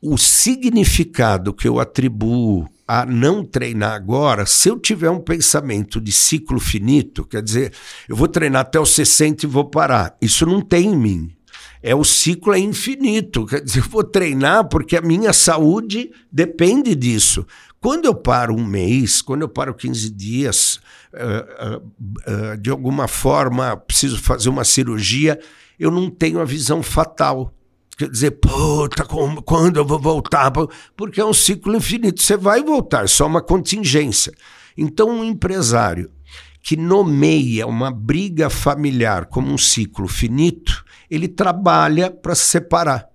o significado que eu atribuo a não treinar agora, se eu tiver um pensamento de ciclo finito, quer dizer, eu vou treinar até os 60 e vou parar. Isso não tem em mim. É o ciclo é infinito, quer dizer, eu vou treinar porque a minha saúde depende disso. Quando eu paro um mês, quando eu paro 15 dias, uh, uh, uh, de alguma forma preciso fazer uma cirurgia, eu não tenho a visão fatal. Quer dizer, puta, como, quando eu vou voltar? Porque é um ciclo infinito. Você vai voltar, é só uma contingência. Então, um empresário que nomeia uma briga familiar como um ciclo finito, ele trabalha para se separar.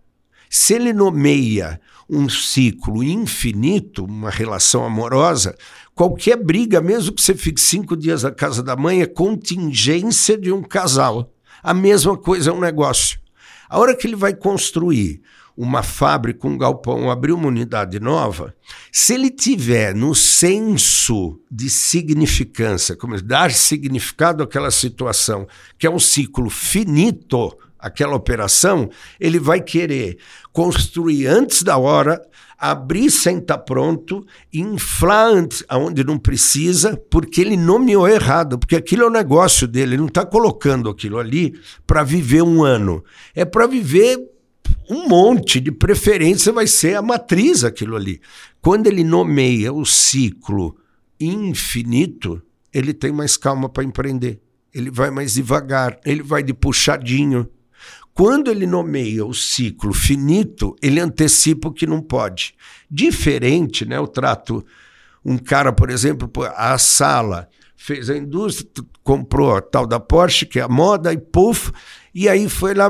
Se ele nomeia um ciclo infinito, uma relação amorosa, qualquer briga, mesmo que você fique cinco dias na casa da mãe, é contingência de um casal. A mesma coisa é um negócio. A hora que ele vai construir uma fábrica, um galpão, abrir uma unidade nova, se ele tiver no senso de significância, como dar significado àquela situação, que é um ciclo finito, aquela operação, ele vai querer construir antes da hora, abrir sem estar tá pronto, inflar antes, aonde não precisa, porque ele nomeou errado, porque aquilo é o negócio dele, ele não está colocando aquilo ali para viver um ano, é para viver um monte, de preferência vai ser a matriz aquilo ali. Quando ele nomeia o ciclo infinito, ele tem mais calma para empreender. Ele vai mais devagar, ele vai de puxadinho. Quando ele nomeia o ciclo finito, ele antecipa o que não pode. Diferente, né? Eu trato um cara, por exemplo, a sala fez a indústria, comprou a tal da Porsche, que é a moda, e puf, e aí foi lá,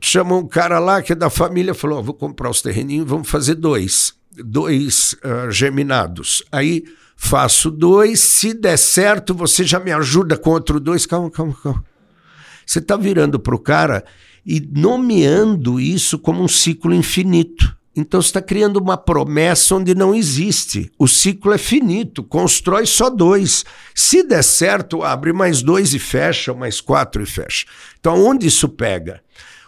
chamou um cara lá que é da família, falou: oh, vou comprar os terreninhos, vamos fazer dois, dois uh, geminados. Aí faço dois, se der certo, você já me ajuda com outro dois. Calma, calma, calma. Você está virando para o cara e nomeando isso como um ciclo infinito. Então você está criando uma promessa onde não existe. O ciclo é finito, constrói só dois. Se der certo, abre mais dois e fecha, mais quatro e fecha. Então, onde isso pega?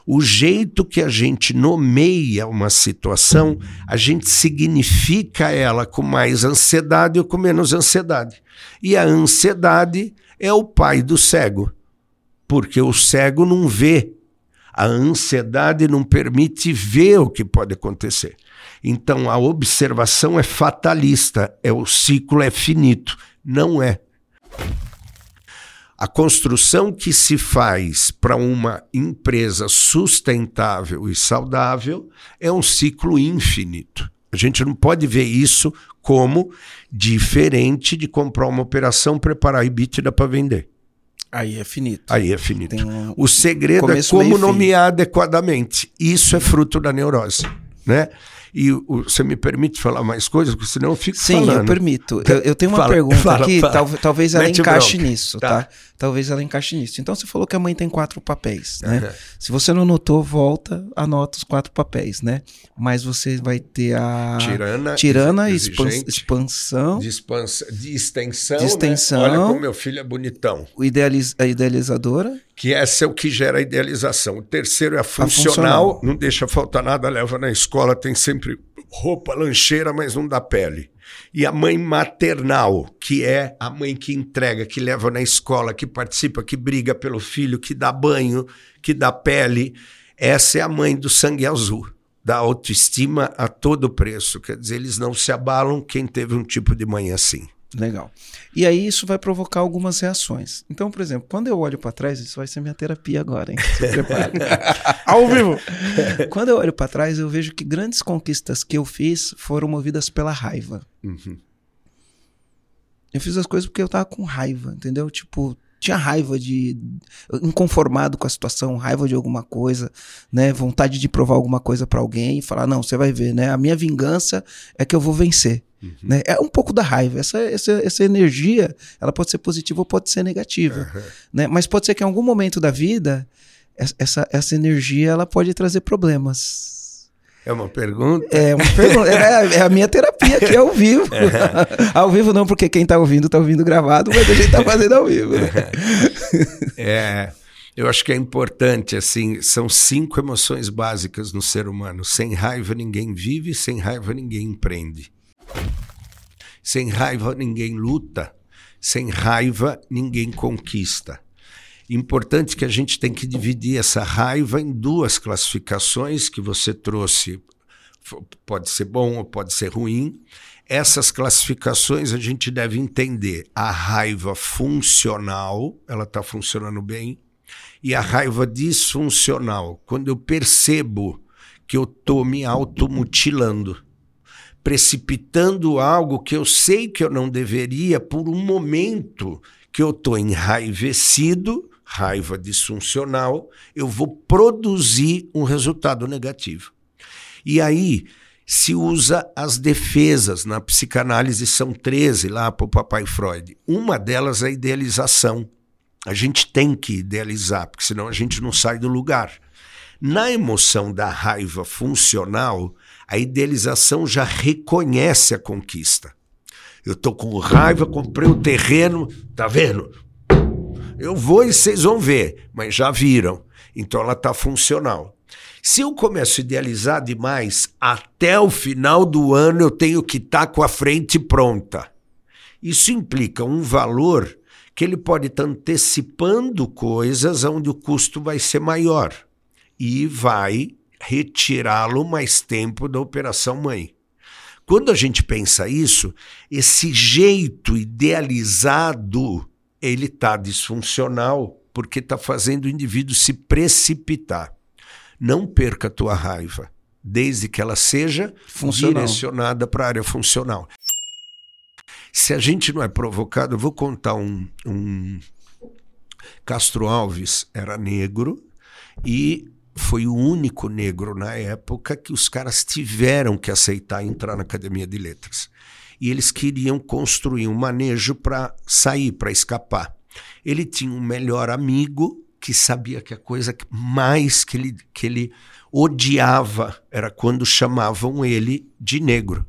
O jeito que a gente nomeia uma situação, a gente significa ela com mais ansiedade ou com menos ansiedade. E a ansiedade é o pai do cego, porque o cego não vê a ansiedade não permite ver o que pode acontecer. Então a observação é fatalista, é o ciclo é finito, não é. A construção que se faz para uma empresa sustentável e saudável é um ciclo infinito. A gente não pode ver isso como diferente de comprar uma operação, preparar EBITDA para vender. Aí é finito. Aí é finito. Um o segredo é como nomear adequadamente. Isso é fruto da neurose, né? E o, você me permite falar mais coisas, porque senão eu fico Sim, falando. Sim, eu permito. Eu, eu tenho uma fala, pergunta fala, aqui, fala. Tal, talvez ela Mete encaixe nisso, tá. tá? Talvez ela encaixe nisso. Então você falou que a mãe tem quatro papéis, né? Uhum. Se você não notou, volta, anota os quatro papéis, né? Mas você vai ter a tirana, tirana expansão, de, expansão, de extensão, de extensão. Né? Olha como meu filho é bonitão. O idealiz, a idealizadora que essa é o que gera a idealização. O terceiro é a funcional, a funcional, não deixa faltar nada, leva na escola, tem sempre roupa, lancheira, mas não dá pele. E a mãe maternal, que é a mãe que entrega, que leva na escola, que participa, que briga pelo filho, que dá banho, que dá pele, essa é a mãe do sangue azul, da autoestima a todo preço. Quer dizer, eles não se abalam quem teve um tipo de mãe assim. Legal. E aí isso vai provocar algumas reações. Então, por exemplo, quando eu olho para trás, isso vai ser minha terapia agora, hein? Se prepara. Ao vivo. Quando eu olho para trás, eu vejo que grandes conquistas que eu fiz foram movidas pela raiva. Uhum. Eu fiz as coisas porque eu tava com raiva, entendeu? Tipo, tinha raiva de inconformado com a situação, raiva de alguma coisa, né, vontade de provar alguma coisa para alguém e falar não, você vai ver, né, a minha vingança é que eu vou vencer. Uhum. Né? É um pouco da raiva. Essa, essa, essa energia, ela pode ser positiva ou pode ser negativa. Uhum. Né? Mas pode ser que em algum momento da vida, essa, essa energia ela pode trazer problemas. É uma pergunta? É uma pergunta. É, é, a minha terapia aqui ao vivo. É. ao vivo não, porque quem está ouvindo está ouvindo gravado, mas a gente está fazendo ao vivo. Né? É. Eu acho que é importante, assim, são cinco emoções básicas no ser humano. Sem raiva ninguém vive, sem raiva ninguém empreende. Sem raiva ninguém luta, sem raiva ninguém conquista. Importante que a gente tem que dividir essa raiva em duas classificações que você trouxe. Pode ser bom ou pode ser ruim. Essas classificações a gente deve entender. A raiva funcional, ela está funcionando bem, e a raiva disfuncional, quando eu percebo que eu estou me automutilando precipitando algo que eu sei que eu não deveria por um momento que eu estou enraivecido, raiva disfuncional, eu vou produzir um resultado negativo. E aí se usa as defesas. Na psicanálise são 13 lá para o papai Freud. Uma delas é a idealização. A gente tem que idealizar, porque senão a gente não sai do lugar. Na emoção da raiva funcional, a idealização já reconhece a conquista. Eu estou com raiva, comprei o um terreno, tá vendo? Eu vou e vocês vão ver, mas já viram. Então ela está funcional. Se eu começo a idealizar demais, até o final do ano eu tenho que estar tá com a frente pronta. Isso implica um valor que ele pode estar tá antecipando coisas onde o custo vai ser maior e vai retirá-lo mais tempo da operação mãe. Quando a gente pensa isso, esse jeito idealizado ele está disfuncional porque está fazendo o indivíduo se precipitar. Não perca a tua raiva, desde que ela seja funcional. direcionada para a área funcional. Se a gente não é provocado, eu vou contar um, um Castro Alves era negro e foi o único negro na época que os caras tiveram que aceitar entrar na Academia de Letras. E eles queriam construir um manejo para sair, para escapar. Ele tinha um melhor amigo que sabia que a coisa mais que ele, que ele odiava era quando chamavam ele de negro.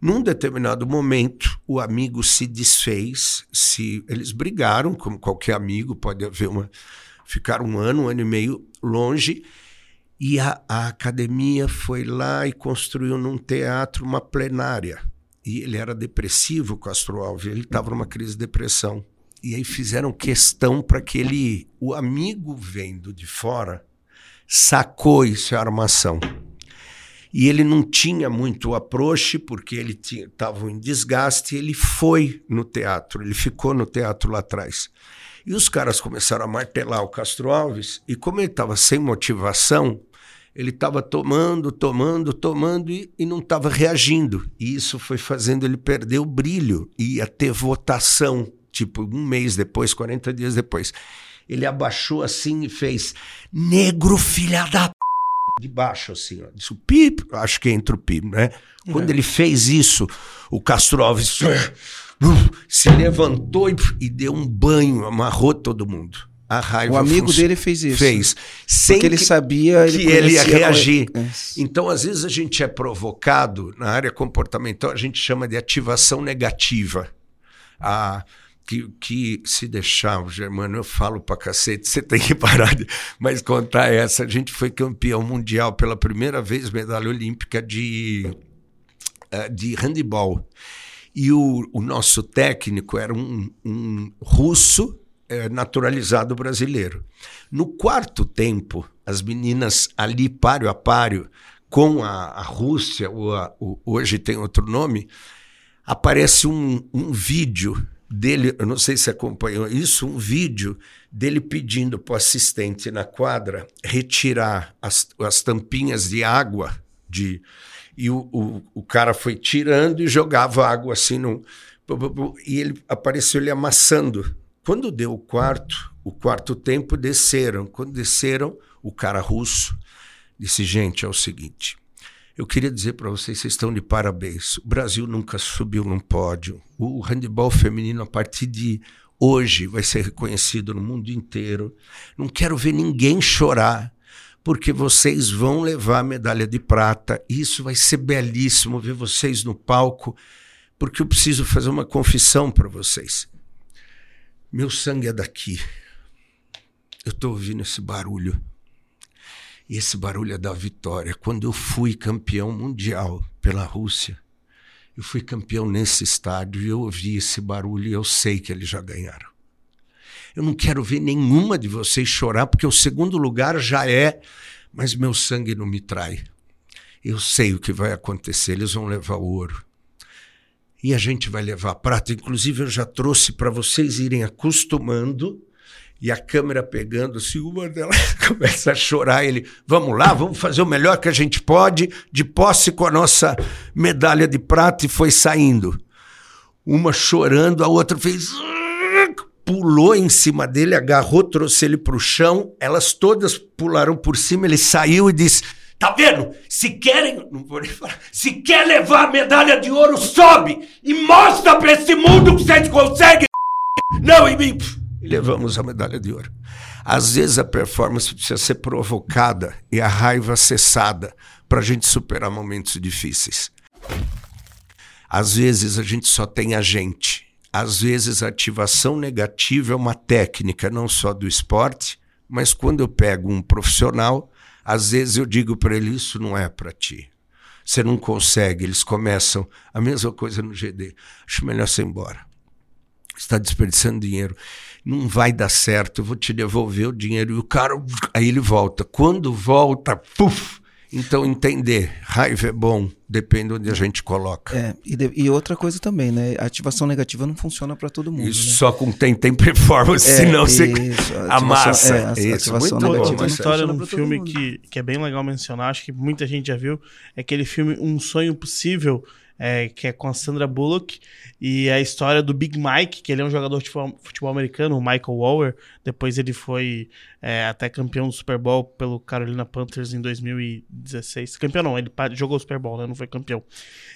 Num determinado momento, o amigo se desfez, se eles brigaram, como qualquer amigo, pode haver uma. Ficaram um ano, um ano e meio longe, e a, a academia foi lá e construiu num teatro uma plenária. E ele era depressivo, Castro Alves, ele estava numa crise de depressão. E aí fizeram questão para que ele, o amigo vendo de fora, sacou isso é armação. E ele não tinha muito approach, porque ele estava em desgaste, ele foi no teatro, ele ficou no teatro lá atrás. E os caras começaram a martelar o Castro Alves, e como ele estava sem motivação, ele estava tomando, tomando, tomando e, e não estava reagindo. E isso foi fazendo ele perder o brilho. Ia ter votação, tipo, um mês depois, 40 dias depois. Ele abaixou assim e fez: Negro, filha da de baixo, assim, ó. Disse pip, acho que entra o pip, né? Quando é. ele fez isso, o Castro Alves se levantou e, e, deu um banho, amarrou todo mundo. A raiva o amigo dele fez isso. Fez. Sem Porque ele que, sabia ele que ele ia reagir. Então, às vezes, a gente é provocado, na área comportamental, a gente chama de ativação negativa. A que, que se deixar, Germano, eu falo pra cacete, você tem que parar de. Mas contar essa, a gente foi campeão mundial pela primeira vez, medalha olímpica de, eh, de handball. E o, o nosso técnico era um, um russo é, naturalizado brasileiro. No quarto tempo, as meninas ali, páreo a páreo, com a, a Rússia, ou a, o, hoje tem outro nome, aparece um, um vídeo dele, eu não sei se acompanhou isso, um vídeo dele pedindo para o assistente na quadra retirar as, as tampinhas de água de e o, o, o cara foi tirando e jogava água assim no e ele apareceu ele amassando. Quando deu o quarto, o quarto tempo desceram. Quando desceram, o cara russo disse: "Gente, é o seguinte, eu queria dizer para vocês, vocês estão de parabéns. O Brasil nunca subiu num pódio. O handebol feminino, a partir de hoje, vai ser reconhecido no mundo inteiro. Não quero ver ninguém chorar, porque vocês vão levar a medalha de prata. Isso vai ser belíssimo ver vocês no palco, porque eu preciso fazer uma confissão para vocês. Meu sangue é daqui. Eu estou ouvindo esse barulho. E esse barulho é da vitória. Quando eu fui campeão mundial pela Rússia, eu fui campeão nesse estádio e eu ouvi esse barulho e eu sei que eles já ganharam. Eu não quero ver nenhuma de vocês chorar, porque o segundo lugar já é, mas meu sangue não me trai. Eu sei o que vai acontecer, eles vão levar o ouro. E a gente vai levar prata. Inclusive, eu já trouxe para vocês irem acostumando e a câmera pegando, assim, uma delas começa a chorar. Ele, vamos lá, vamos fazer o melhor que a gente pode, de posse com a nossa medalha de prata, e foi saindo. Uma chorando, a outra fez. Pulou em cima dele, agarrou, trouxe ele para o chão. Elas todas pularam por cima. Ele saiu e disse: Tá vendo? Se querem. Não vou nem falar. Se quer levar a medalha de ouro, sobe e mostra para esse mundo que vocês conseguem. Não, e e levamos a medalha de ouro. Às vezes a performance precisa ser provocada e a raiva cessada para a gente superar momentos difíceis. Às vezes a gente só tem a gente. Às vezes a ativação negativa é uma técnica não só do esporte, Mas quando eu pego um profissional, às vezes eu digo para ele: Isso não é para ti. Você não consegue. Eles começam a mesma coisa no GD. Acho melhor você ir embora. Está desperdiçando dinheiro. Não vai dar certo. Eu vou te devolver o dinheiro. E o cara, aí ele volta. Quando volta, puf, então, entender, raiva é bom, depende onde a gente coloca. É, e, de, e outra coisa também, né? A ativação negativa não funciona para todo mundo. Isso né? só com quem tem performance, é, senão você isso, a amassa. É, a isso, ativação muito negativa bom, Uma não história pra todo filme que, que é bem legal mencionar, acho que muita gente já viu, é aquele filme Um Sonho Possível, é, que é com a Sandra Bullock, e a história do Big Mike, que ele é um jogador de futebol, americano, o Michael Waller, depois ele foi é, até campeão do Super Bowl pelo Carolina Panthers em 2016. Campeão não, ele jogou o Super Bowl, né? Não foi campeão.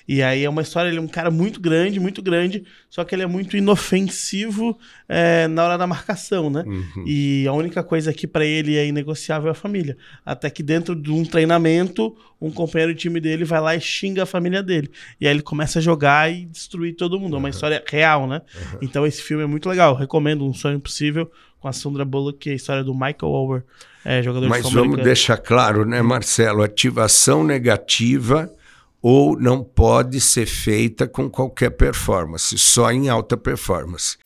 E aí é uma história, ele é um cara muito grande, muito grande, só que ele é muito inofensivo é, na hora da marcação, né? Uhum. E a única coisa que pra ele é inegociável é a família. Até que dentro de um treinamento, um companheiro de time dele vai lá e xinga a família dele. E aí ele começa a jogar e destruir todo mundo. É uma história real, né? Então esse filme é muito legal. Eu recomendo Um Sonho Possível com a Sandra Bullock, que é a história do Michael Ower, é, jogador Mas de futebol vamos americano. deixar claro, né, Marcelo? Ativação negativa ou não pode ser feita com qualquer performance, só em alta performance.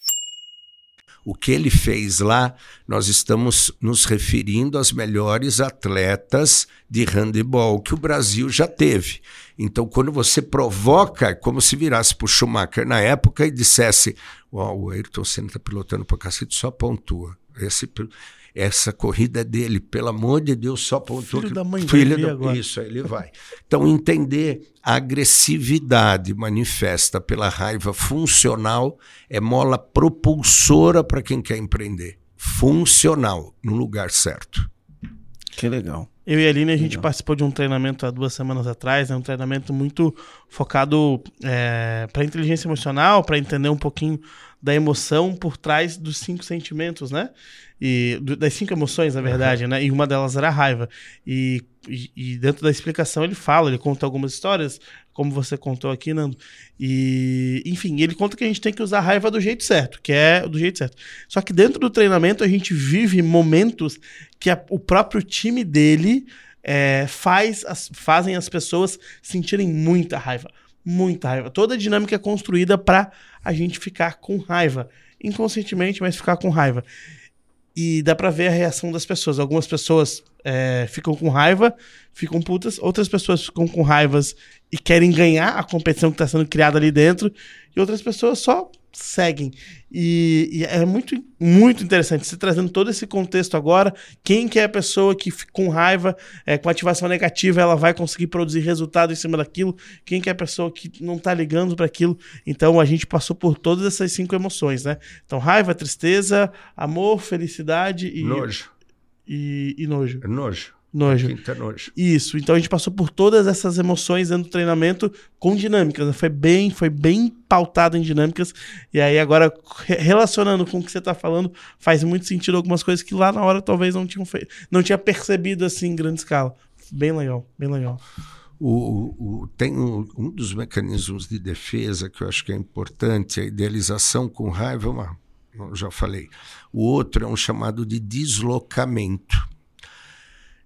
O que ele fez lá, nós estamos nos referindo às melhores atletas de handebol que o Brasil já teve. Então, quando você provoca, é como se virasse para o Schumacher na época e dissesse: "Uau, o Ayrton Senna está pilotando para cacete, só pontua. Esse, essa corrida é dele, pelo amor de Deus, só pontua. Filho que- da mãe Filho dele da- agora. Isso, aí ele vai. Então, entender a agressividade manifesta pela raiva funcional é mola propulsora para quem quer empreender. Funcional, no lugar certo. Que legal. Eu e a Aline, a gente Legal. participou de um treinamento há duas semanas atrás, né? um treinamento muito focado para inteligência emocional, para entender um pouquinho da emoção por trás dos cinco sentimentos, né? E do- das cinco emoções, na verdade, né? E uma delas era a raiva. E, e, e dentro da explicação ele fala, ele conta algumas histórias, como você contou aqui, Nando. E, enfim, ele conta que a gente tem que usar a raiva do jeito certo, que é do jeito certo. Só que dentro do treinamento a gente vive momentos que a- o próprio time dele é, faz as, fazem as pessoas sentirem muita raiva. Muita raiva. Toda a dinâmica é construída para a gente ficar com raiva. Inconscientemente, mas ficar com raiva. E dá pra ver a reação das pessoas. Algumas pessoas é, ficam com raiva, ficam putas. Outras pessoas ficam com raivas e querem ganhar a competição que está sendo criada ali dentro. E outras pessoas só seguem. E, e é muito, muito interessante. Você trazendo todo esse contexto agora, quem que é a pessoa que com raiva, é, com ativação negativa, ela vai conseguir produzir resultado em cima daquilo. Quem que é a pessoa que não tá ligando para aquilo. Então a gente passou por todas essas cinco emoções, né? Então raiva, tristeza, amor, felicidade e Nojo. e, e nojo. É nojo. Nojo. Quinta nojo. Isso, então a gente passou por todas essas emoções dentro do treinamento com dinâmicas. Foi bem, foi bem pautado em dinâmicas. E aí agora re- relacionando com o que você está falando, faz muito sentido algumas coisas que lá na hora talvez não tinham feito, não tinha percebido assim em grande escala. Bem legal, bem legal. O, o- tem um, um dos mecanismos de defesa que eu acho que é importante, a idealização com raiva, é uma, eu já falei. O outro é um chamado de deslocamento.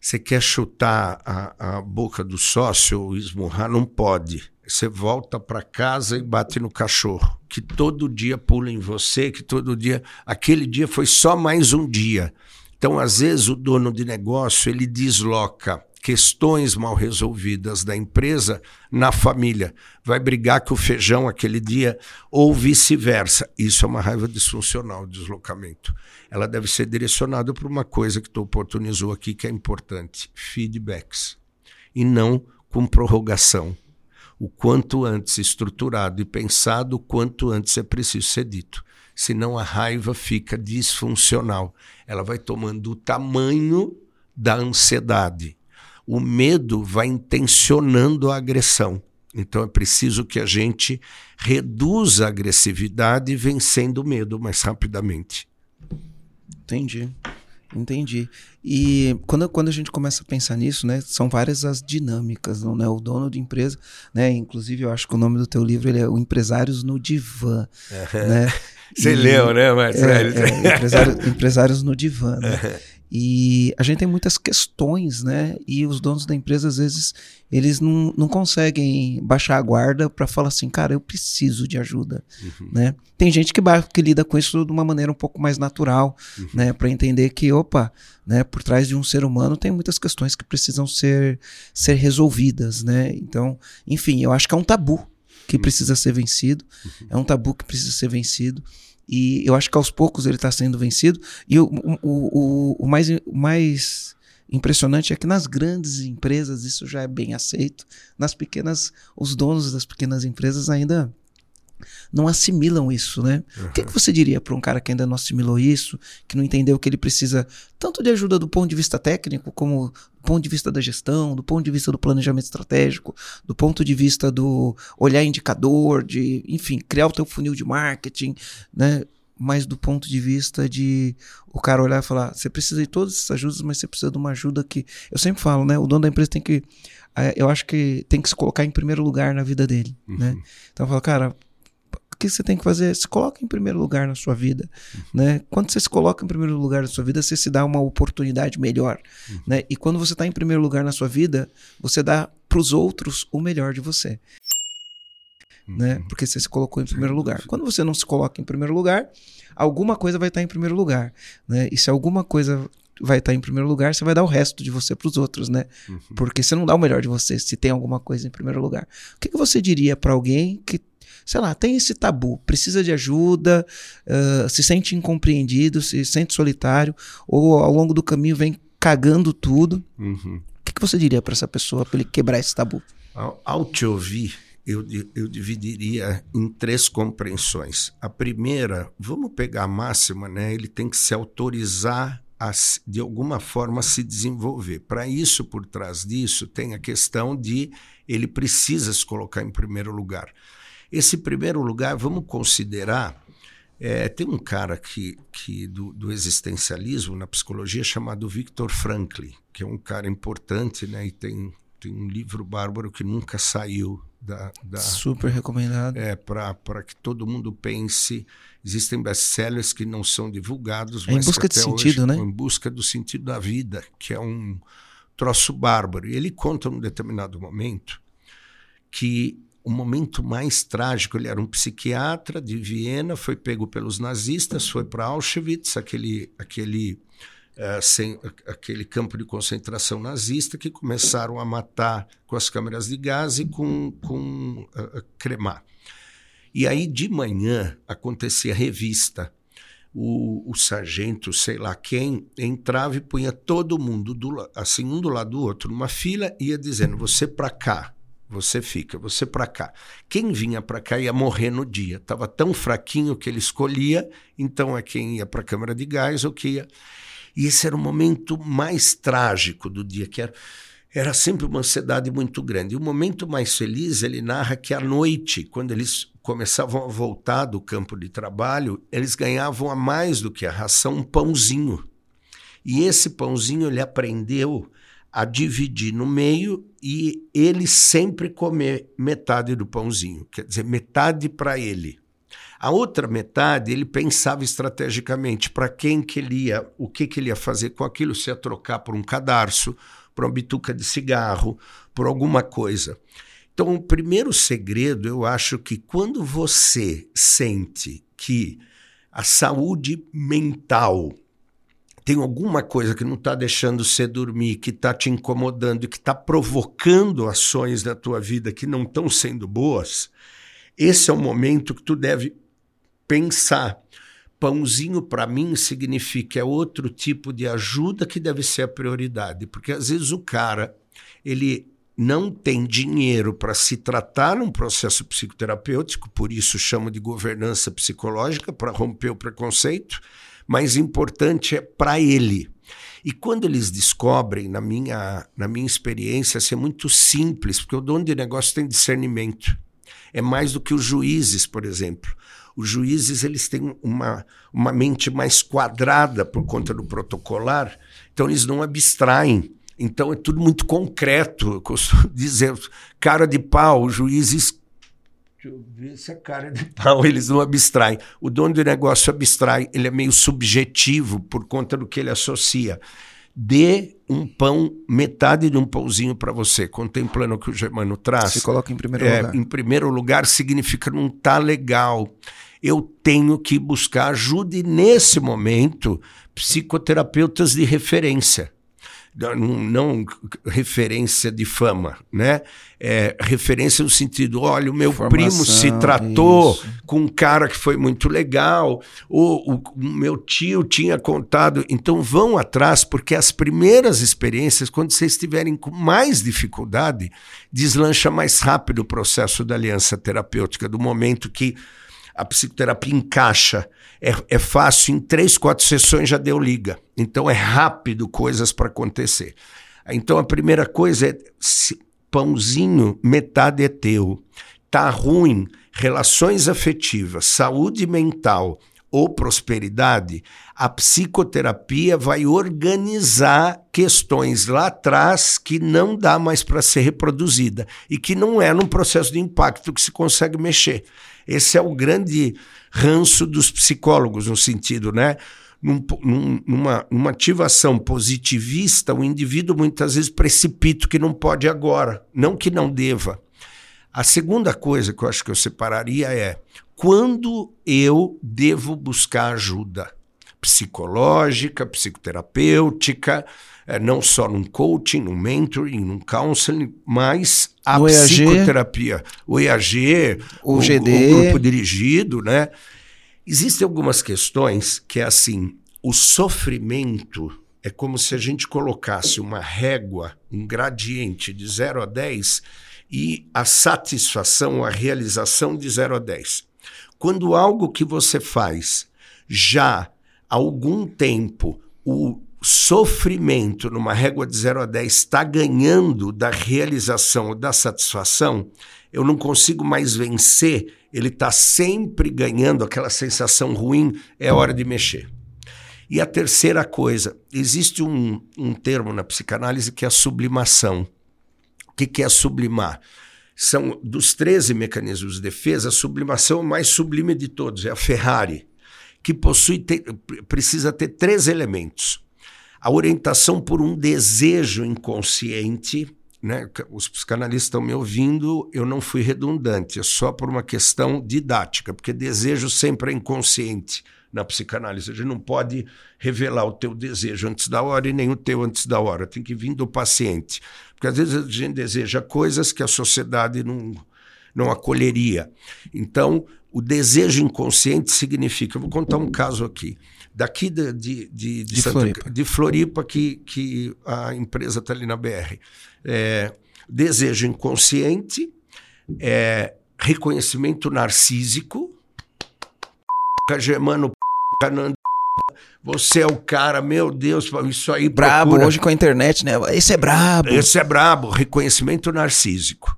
Você quer chutar a, a boca do sócio esmurrar? Não pode. Você volta para casa e bate no cachorro, que todo dia pula em você, que todo dia. Aquele dia foi só mais um dia. Então, às vezes, o dono de negócio ele desloca questões mal resolvidas da empresa na família. Vai brigar com o feijão aquele dia ou vice-versa. Isso é uma raiva disfuncional, deslocamento. Ela deve ser direcionada para uma coisa que tu oportunizou aqui que é importante: feedbacks. E não com prorrogação. O quanto antes estruturado e pensado, o quanto antes é preciso ser dito. Senão a raiva fica disfuncional. Ela vai tomando o tamanho da ansiedade o medo vai intencionando a agressão. Então é preciso que a gente reduza a agressividade vencendo o medo mais rapidamente. Entendi. Entendi. E quando, quando a gente começa a pensar nisso, né, são várias as dinâmicas, não, né? O dono de empresa, né? Inclusive, eu acho que o nome do teu livro é o Empresários no Divã, né? Você E- leu, né, Marcelo? É, é, empresário- empresários no divã, né? E a gente tem muitas questões, né? E os donos da empresa, às vezes, eles não, não conseguem baixar a guarda para falar assim, cara, eu preciso de ajuda, uhum. né? Tem gente que, que lida com isso de uma maneira um pouco mais natural, uhum. né? Para entender que, opa, né? Por trás de um ser humano tem muitas questões que precisam ser, ser resolvidas, né? Então, enfim, eu acho que é um tabu que uhum. precisa ser vencido, uhum. é um tabu que precisa ser vencido. E eu acho que aos poucos ele está sendo vencido. E o, o, o, o, mais, mais impressionante é que nas grandes empresas isso já é bem aceito. Nas pequenas, os donos das pequenas empresas ainda não assimilam isso, né? Uhum. O que, que você diria para um cara que ainda não assimilou isso, que não entendeu que ele precisa tanto de ajuda do ponto de vista técnico, como do ponto de vista da gestão, do ponto de vista do planejamento estratégico, do ponto de vista do olhar indicador, de, enfim, criar o teu funil de marketing, né? Mas do ponto de vista de o cara olhar e falar, você precisa de todas essas ajudas, mas você precisa de uma ajuda que eu sempre falo, né? O dono da empresa tem que eh, eu acho que tem que se colocar em primeiro lugar na vida dele, né? uhum. né? Então eu falo, cara, que você tem que fazer? Se coloca em primeiro lugar na sua vida, né? Quando você se coloca em primeiro lugar na sua vida, você se dá uma oportunidade melhor, uhum. né? E quando você está em primeiro lugar na sua vida, você dá para os outros o melhor de você. Uhum. Né? Porque você se colocou em primeiro lugar. Quando você não se coloca em primeiro lugar, alguma coisa vai estar em primeiro lugar, né? E se alguma coisa vai estar em primeiro lugar, você vai dar o resto de você para os outros, né? Uhum. Porque você não dá o melhor de você se tem alguma coisa em primeiro lugar. O que, que você diria para alguém que sei lá, tem esse tabu, precisa de ajuda, uh, se sente incompreendido, se sente solitário, ou ao longo do caminho vem cagando tudo. Uhum. O que, que você diria para essa pessoa para ele quebrar esse tabu? Ao, ao te ouvir, eu, eu dividiria em três compreensões. A primeira, vamos pegar a máxima, né? Ele tem que se autorizar a, de alguma forma, se desenvolver. Para isso, por trás disso, tem a questão de ele precisa se colocar em primeiro lugar. Esse primeiro lugar, vamos considerar. É, tem um cara que, que do, do, existencialismo na psicologia chamado Viktor Frankl, que é um cara importante, né? E tem, tem um livro bárbaro que nunca saiu da, da super recomendado. É para que todo mundo pense. Existem best-sellers que não são divulgados, é mas em busca de sentido, hoje, né? Em busca do sentido da vida, que é um troço bárbaro. E ele conta num determinado momento que o momento mais trágico. Ele era um psiquiatra de Viena, foi pego pelos nazistas, foi para Auschwitz, aquele, aquele, uh, sem, aquele campo de concentração nazista, que começaram a matar com as câmeras de gás e com, com uh, cremar. E aí, de manhã, acontecia revista. O, o, sargento, sei lá quem, entrava e punha todo mundo, do, assim, um do lado do outro, numa fila, ia dizendo: você para cá, você fica, você para cá. Quem vinha para cá ia morrer no dia. Estava tão fraquinho que ele escolhia, então é quem ia para a câmara de gás ou que ia. E esse era o momento mais trágico do dia, que era, era sempre uma ansiedade muito grande. E o momento mais feliz, ele narra que à noite, quando eles começavam a voltar do campo de trabalho, eles ganhavam a mais do que a ração um pãozinho. E esse pãozinho ele aprendeu a dividir no meio e ele sempre comer metade do pãozinho, quer dizer, metade para ele. A outra metade ele pensava estrategicamente para quem que ele ia, o que que ele ia fazer com aquilo, se ia trocar por um cadarço, por uma bituca de cigarro, por alguma coisa. Então, o primeiro segredo, eu acho que quando você sente que a saúde mental tem alguma coisa que não está deixando você dormir, que está te incomodando, que está provocando ações na tua vida que não estão sendo boas, esse é o momento que tu deve pensar. Pãozinho para mim significa é outro tipo de ajuda que deve ser a prioridade, porque às vezes o cara ele não tem dinheiro para se tratar num processo psicoterapêutico, por isso chamo de governança psicológica para romper o preconceito mais importante é para ele. E quando eles descobrem, na minha, na minha experiência, assim, é muito simples, porque o dono de negócio tem discernimento. É mais do que os juízes, por exemplo. Os juízes eles têm uma, uma mente mais quadrada por conta do protocolar, então eles não abstraem. Então é tudo muito concreto. Eu costumo dizer, cara de pau, os juízes Deixa eu ver se a cara é de pau, eles não abstraem. O dono do negócio abstrai, ele é meio subjetivo por conta do que ele associa. Dê um pão, metade de um pãozinho para você, contemplando o que o Germano traz. Se coloca em primeiro É, lugar. em primeiro lugar, significa não tá legal. Eu tenho que buscar ajuda e, nesse momento, psicoterapeutas de referência. Não, referência de fama, né? É, referência no sentido, olha, o meu Formação, primo se tratou isso. com um cara que foi muito legal, ou o, o meu tio tinha contado. Então vão atrás, porque as primeiras experiências, quando vocês estiverem com mais dificuldade, deslancha mais rápido o processo da aliança terapêutica, do momento que a psicoterapia encaixa. É, é fácil, em três, quatro sessões já deu liga. Então é rápido coisas para acontecer. Então a primeira coisa é pãozinho, metade é teu. Tá ruim, relações afetivas, saúde mental ou prosperidade, a psicoterapia vai organizar questões lá atrás que não dá mais para ser reproduzida e que não é num processo de impacto que se consegue mexer. Esse é o grande ranço dos psicólogos, no sentido, né? Num, num, numa, numa ativação positivista, o indivíduo muitas vezes precipita que não pode agora, não que não deva. A segunda coisa que eu acho que eu separaria é quando eu devo buscar ajuda psicológica, psicoterapêutica, não só num coaching, num mentoring, num counseling, mas a EAG. psicoterapia, o EAG, O o, GD. o grupo dirigido, né? Existem algumas questões que é assim, o sofrimento é como se a gente colocasse uma régua, um gradiente de 0 a 10 e a satisfação, a realização de 0 a 10. Quando algo que você faz já há algum tempo, o sofrimento numa régua de 0 a 10 está ganhando da realização ou da satisfação, eu não consigo mais vencer, ele está sempre ganhando aquela sensação ruim, é hora de mexer. E a terceira coisa, existe um, um termo na psicanálise que é a sublimação. O que, que é sublimar? São dos 13 mecanismos de defesa, a sublimação é o mais sublime de todos, é a Ferrari, que possui precisa ter três elementos. A orientação por um desejo inconsciente, né? Os psicanalistas estão me ouvindo, eu não fui redundante, é só por uma questão didática, porque desejo sempre é inconsciente na psicanálise. A gente não pode revelar o teu desejo antes da hora e nem o teu antes da hora. Tem que vir do paciente. Porque às vezes a gente deseja coisas que a sociedade não, não acolheria. Então, o desejo inconsciente significa. Eu vou contar um caso aqui. Daqui de, de, de, De Santa- Floripa. de Floripa, que, que a empresa está ali na BR. É, desejo inconsciente, é, reconhecimento narcísico, Germano, Nando, você é o cara, meu Deus, isso aí Brabo procura- hoje com a internet, né? Esse é brabo. esse é brabo, reconhecimento narcísico.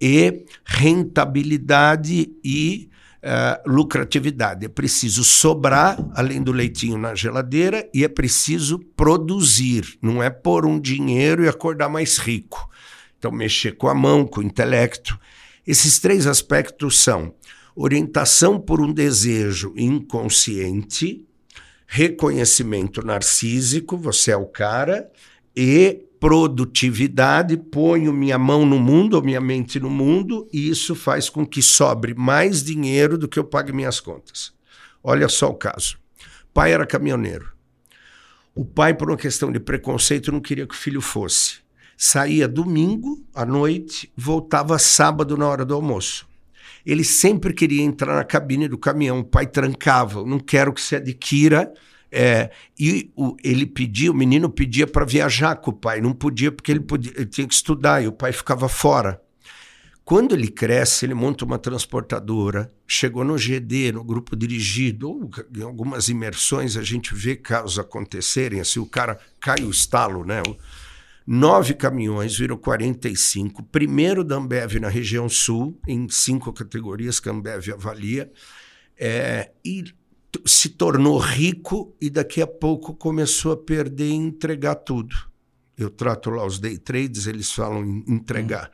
E rentabilidade e eh, lucratividade. É preciso sobrar, além do leitinho na geladeira, e é preciso produzir. Não é pôr um dinheiro e acordar mais rico. Então, mexer com a mão, com o intelecto. Esses três aspectos são orientação por um desejo inconsciente, reconhecimento narcísico, você é o cara, e produtividade, ponho minha mão no mundo ou minha mente no mundo, e isso faz com que sobre mais dinheiro do que eu pague minhas contas. Olha só o caso. Pai era caminhoneiro. O pai, por uma questão de preconceito, não queria que o filho fosse. Saía domingo à noite, voltava sábado na hora do almoço. Ele sempre queria entrar na cabine do caminhão. O pai trancava. Não quero que você adquira. É, e o- ele pedia, o menino pedia para viajar com o pai. Não podia porque ele, podia, ele tinha que estudar e o pai ficava fora. Quando ele cresce, ele monta uma transportadora, chegou no GD, no grupo dirigido, ou em algumas imersões a gente vê casos acontecerem, assim, o cara cai o estalo, né? Nove caminhões, viram 45, primeiro da Ambev na região sul, em cinco categorias que a Ambev avalia, é, e se tornou rico e daqui a pouco começou a perder e entregar tudo. Eu trato lá os day trades, eles falam em entregar.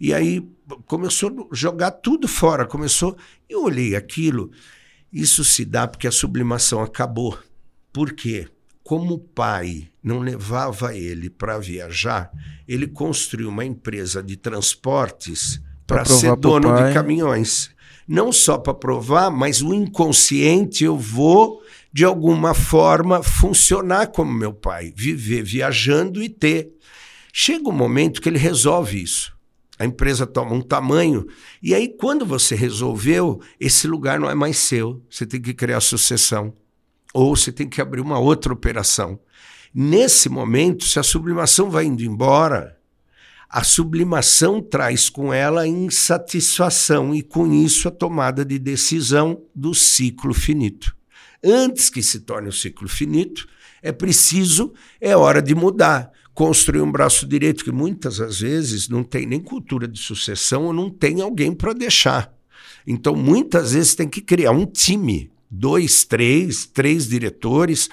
E aí começou a jogar tudo fora. Começou. Eu olhei aquilo. Isso se dá porque a sublimação acabou. Por quê? Como o pai não levava ele para viajar, ele construiu uma empresa de transportes para ser dono de caminhões. Não só para provar, mas o inconsciente eu vou, de alguma forma, funcionar como meu pai, viver viajando e ter. Chega um momento que ele resolve isso. A empresa toma um tamanho, e aí, quando você resolveu, esse lugar não é mais seu. Você tem que criar sucessão. Ou você tem que abrir uma outra operação. Nesse momento, se a sublimação vai indo embora, a sublimação traz com ela insatisfação e, com isso, a tomada de decisão do ciclo finito. Antes que se torne o ciclo finito, é preciso, é hora de mudar. Construir um braço direito, que muitas às vezes não tem nem cultura de sucessão ou não tem alguém para deixar. Então, muitas vezes tem que criar um time, dois, três, três diretores.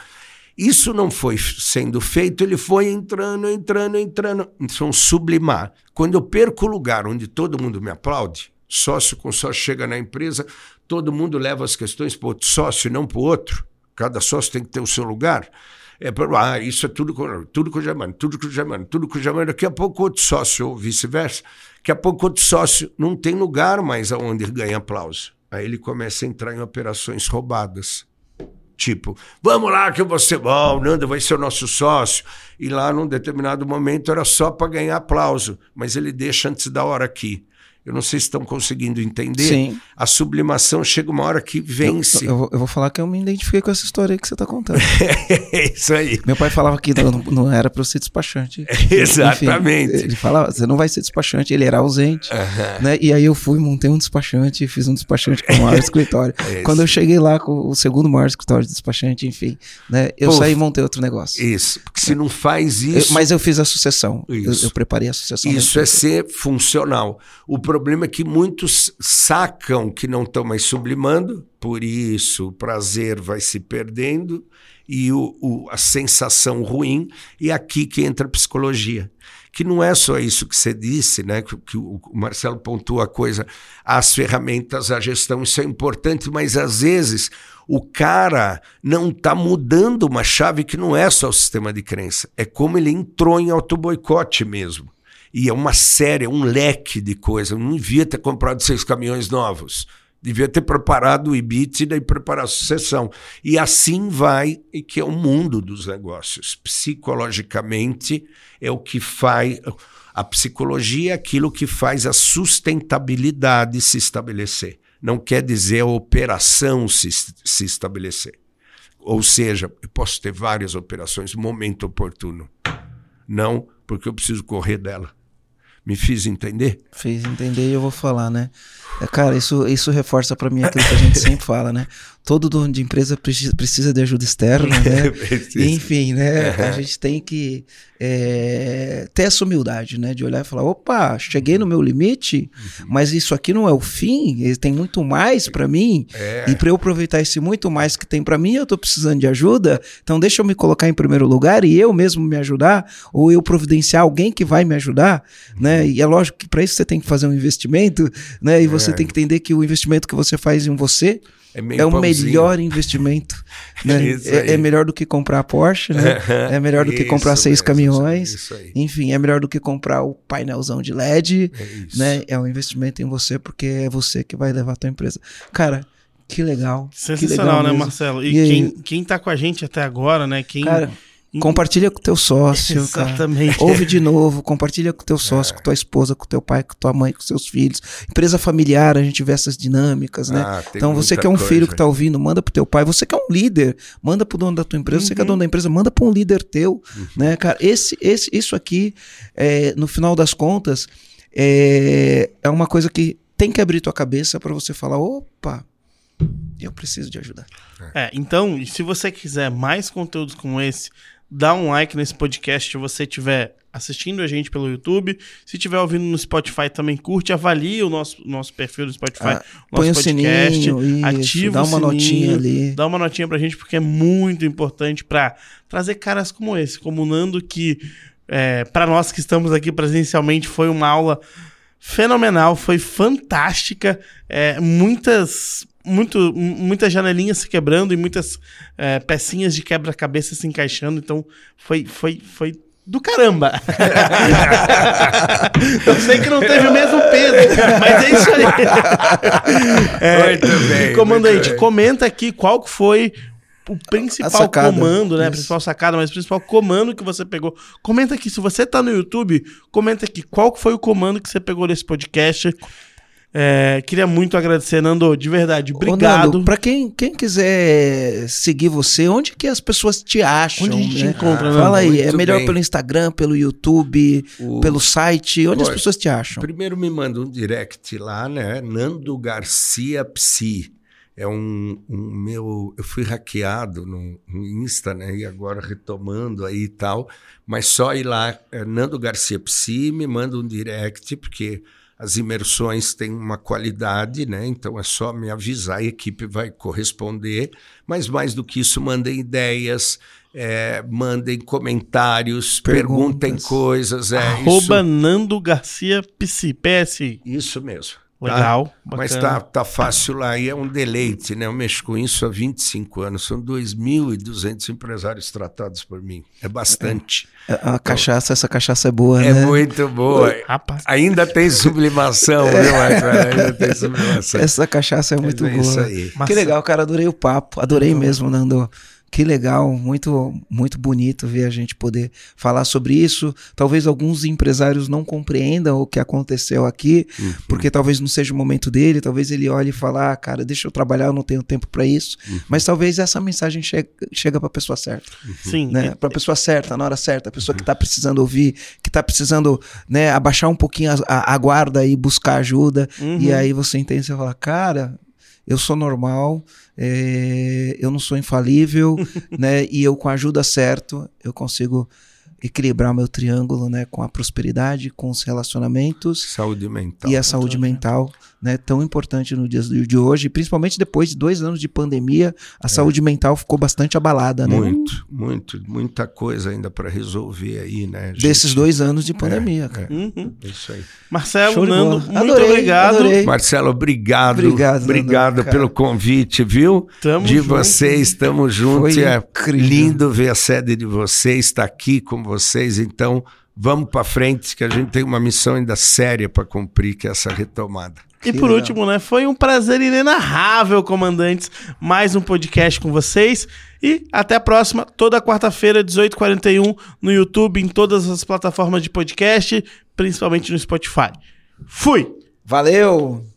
Isso não foi sendo feito, ele foi entrando, entrando, entrando. Então, sublimar. Quando eu perco o lugar onde todo mundo me aplaude, sócio com sócio chega na empresa, todo mundo leva as questões para outro sócio e não para o outro. Cada sócio tem que ter o seu lugar. É pra, ah, isso é tudo com, tudo com o Germano, tudo com o Germano, tudo com o Germano. Daqui a pouco outro sócio, ou vice-versa. Daqui a pouco outro sócio não tem lugar mais aonde ganha aplauso. Aí ele começa a entrar em operações roubadas. Tipo, vamos lá que eu vou ser bom, Nando vai ser o nosso sócio. E lá, num determinado momento, era só para ganhar aplauso, mas ele deixa antes da hora aqui. Eu não sei se estão conseguindo entender. Sim. A sublimação chega uma hora que vence. Eu, eu vou- eu vou falar que eu me identifiquei com essa história aí que você tá contando. é isso aí. Meu pai falava que não, não era para eu ser despachante. Exatamente. Enfim, ele falava, você não vai ser despachante, ele era ausente. Aham. Né? E aí eu fui, montei um despachante, fiz um despachante com o maior escritório. É Quando eu cheguei lá com o segundo maior escritório de despachante, enfim, né? Eu Pô, saí e montei outro negócio. Isso, porque se não faz Eu- isso, mas eu fiz a sucessão. Eu, Isso. eu preparei a sucessão. isso é ser funcional. O problema é que muitos sacam que não estão mais sublimando, por isso o prazer vai se perdendo e o, o- a sensação ruim, e é aqui que entra a psicologia. Que não é só isso que você disse, né? Que, que o Marcelo pontua a coisa, as ferramentas, a gestão, isso é importante, mas às vezes o cara não está mudando uma chave que não é só o sistema de crença, é como ele entrou em autoboicote mesmo. E é uma série, é um leque de coisas. Eu não devia ter comprado seis caminhões novos. Devia ter preparado o EBITDA e preparar a sucessão. E assim vai, e que é o mundo dos negócios. Psicologicamente é o que faz. A psicologia é aquilo que faz a sustentabilidade se estabelecer. Não quer dizer a operação se, se estabelecer. Ou seja, eu posso ter várias operações momento oportuno. Não porque eu preciso correr dela. Me fiz entender? Fez entender e eu vou falar, né? É, Cara, isso, isso reforça pra mim aquilo que a gente sempre fala, né? Todo dono de empresa precisa, de ajuda externa, né? Enfim, né? A gente tem que é, ter essa humildade, né? De olhar e falar: opa, cheguei no meu limite, Uhum. mas isso aqui não é o fim, tem muito mais pra mim. É. E para eu aproveitar esse muito mais que tem pra mim, eu tô precisando de ajuda. Então deixa eu me colocar em primeiro lugar e eu mesmo me ajudar, ou eu providenciar alguém que vai me ajudar, né? E é lógico que para isso você tem que fazer um investimento, né? E você É. tem que entender que o investimento que você faz em você meio é o pãozinho. melhor investimento, né? É, é melhor do que comprar a Porsche, né? É melhor do que comprar Isso seis mesmo, caminhões. Isso aí. Enfim, é melhor do que comprar o painelzão de LED, É isso. né? É um investimento em você porque é você que vai levar a tua empresa. Cara, que legal. que Sensacional, legal né. Marcelo? E, E aí? quem, quem tá com a gente até agora, né? Quem. Cara, compartilha com teu sócio, cara. Exatamente. Ouve de novo, compartilha com teu sócio, com tua esposa, com teu pai, com tua mãe, com seus filhos. Empresa familiar, a gente vê essas dinâmicas, né? Ah, então você que é um coisa. filho que tá ouvindo, manda pro teu pai. Você que é um líder, manda pro dono da tua empresa. Você que é dono da empresa, manda pra um líder teu, né, cara? Esse, esse, isso aqui, é, no final das contas, é, é uma coisa que tem que abrir tua cabeça para você falar, opa, eu preciso de ajuda. É, então, e se você quiser mais conteúdos como esse, dá um like nesse podcast se você estiver assistindo a gente pelo YouTube. Se estiver ouvindo no Spotify, também curte, avalie o nosso, nosso perfil no Spotify, Ah, nosso o sininho, isso, ativa dá o uma sininho, notinha ali. Dá uma notinha pra gente, porque é muito importante pra trazer caras como esse, como o Nando, que É, para nós que estamos aqui presencialmente, foi uma aula fenomenal, foi fantástica. É, muitas, muito, muitas janelinhas se quebrando e muitas é, pecinhas de quebra-cabeça se encaixando. Então, foi, foi, foi do caramba. Eu sei que não teve o mesmo peso, mas é isso aí. É, Muito bem, comandante, muito bem. comenta aqui qual que foi o principal comando, né? Isso. Principal sacada, mas o principal comando que você pegou. Comenta aqui, se você tá no YouTube, comenta aqui qual que foi o comando que você pegou nesse podcast. É, queria muito agradecer, Nando, de verdade. Obrigado. Pra quem, quem quiser seguir você, onde que as pessoas te acham? Onde a gente né? encontra, Fala Nando? aí, é melhor bem. pelo Instagram, pelo YouTube, O- pelo site, onde as pessoas te acham? Primeiro me manda um direct lá, né? Nando Garcia Psi. É um, um meu. Eu fui hackeado no, no Insta, né? E agora retomando aí e tal. Mas só ir lá, é Nando Garcia Psi, me manda um direct, porque as imersões têm uma qualidade, né? Então é só me avisar, a equipe vai corresponder. Mas mais do que isso, mandem ideias, é, mandem comentários, Perguntas. perguntem coisas. É, Arroba isso, Nando Garcia PC, PS. isso mesmo. Legal. Mas bacana. tá, tá fácil lá e é um deleite, né? Eu mexo com isso há 25 anos. São 2.200 empresários tratados por mim. É bastante. A, a cachaça, essa cachaça é boa, É né? muito boa. Rapaz. Ainda tem sublimação, viu, Marcelo? Ainda tem sublimação. Essa cachaça é muito Mas é boa. isso aí. Que legal, cara, adorei o papo, adorei mesmo, Nando. Que legal, muito muito bonito ver a gente poder falar sobre isso. Talvez alguns empresários não compreendam o que aconteceu aqui, Uhum. porque talvez não seja o momento dele, talvez ele olhe e fale, ah, cara, deixa eu trabalhar, eu não tenho tempo para isso. Uhum. Mas talvez essa mensagem chegue, chega para a pessoa certa, Sim. né? Para a pessoa certa, na hora certa, a pessoa que está precisando ouvir, que está precisando, né, abaixar um pouquinho a, a- a guarda e buscar ajuda. Uhum. E aí você entende, você fala, cara, eu sou normal, é, eu não sou infalível, né? E eu com a ajuda certa, eu consigo equilibrar meu triângulo, né? Com a prosperidade, com os relacionamentos Saúde mental. e a saúde mental, né? Tão importante no dia de hoje, principalmente depois de dois anos de pandemia, a saúde mental ficou bastante abalada, né? Muito, muito, muita coisa ainda para resolver aí, né? gente? Desses dois anos de pandemia, cara. Uhum. É isso aí. Marcelo, Show Nando, muito Adorei, obrigado. adorei. Marcelo, obrigado. Obrigado, Nando, Obrigado cara. pelo convite, viu? Tamo de junto. vocês, estamos juntos. Foi É incrível. lindo ver a sede de vocês, estar aqui com vocês. Então, vamos para frente, que a gente tem uma missão ainda séria para cumprir, que é essa retomada. E por legal. último, né? Foi um prazer inenarrável, comandantes. Mais um podcast com vocês. E até a próxima, toda quarta-feira, 18h41, no YouTube, em todas as plataformas de podcast, principalmente no Spotify. Fui! Valeu!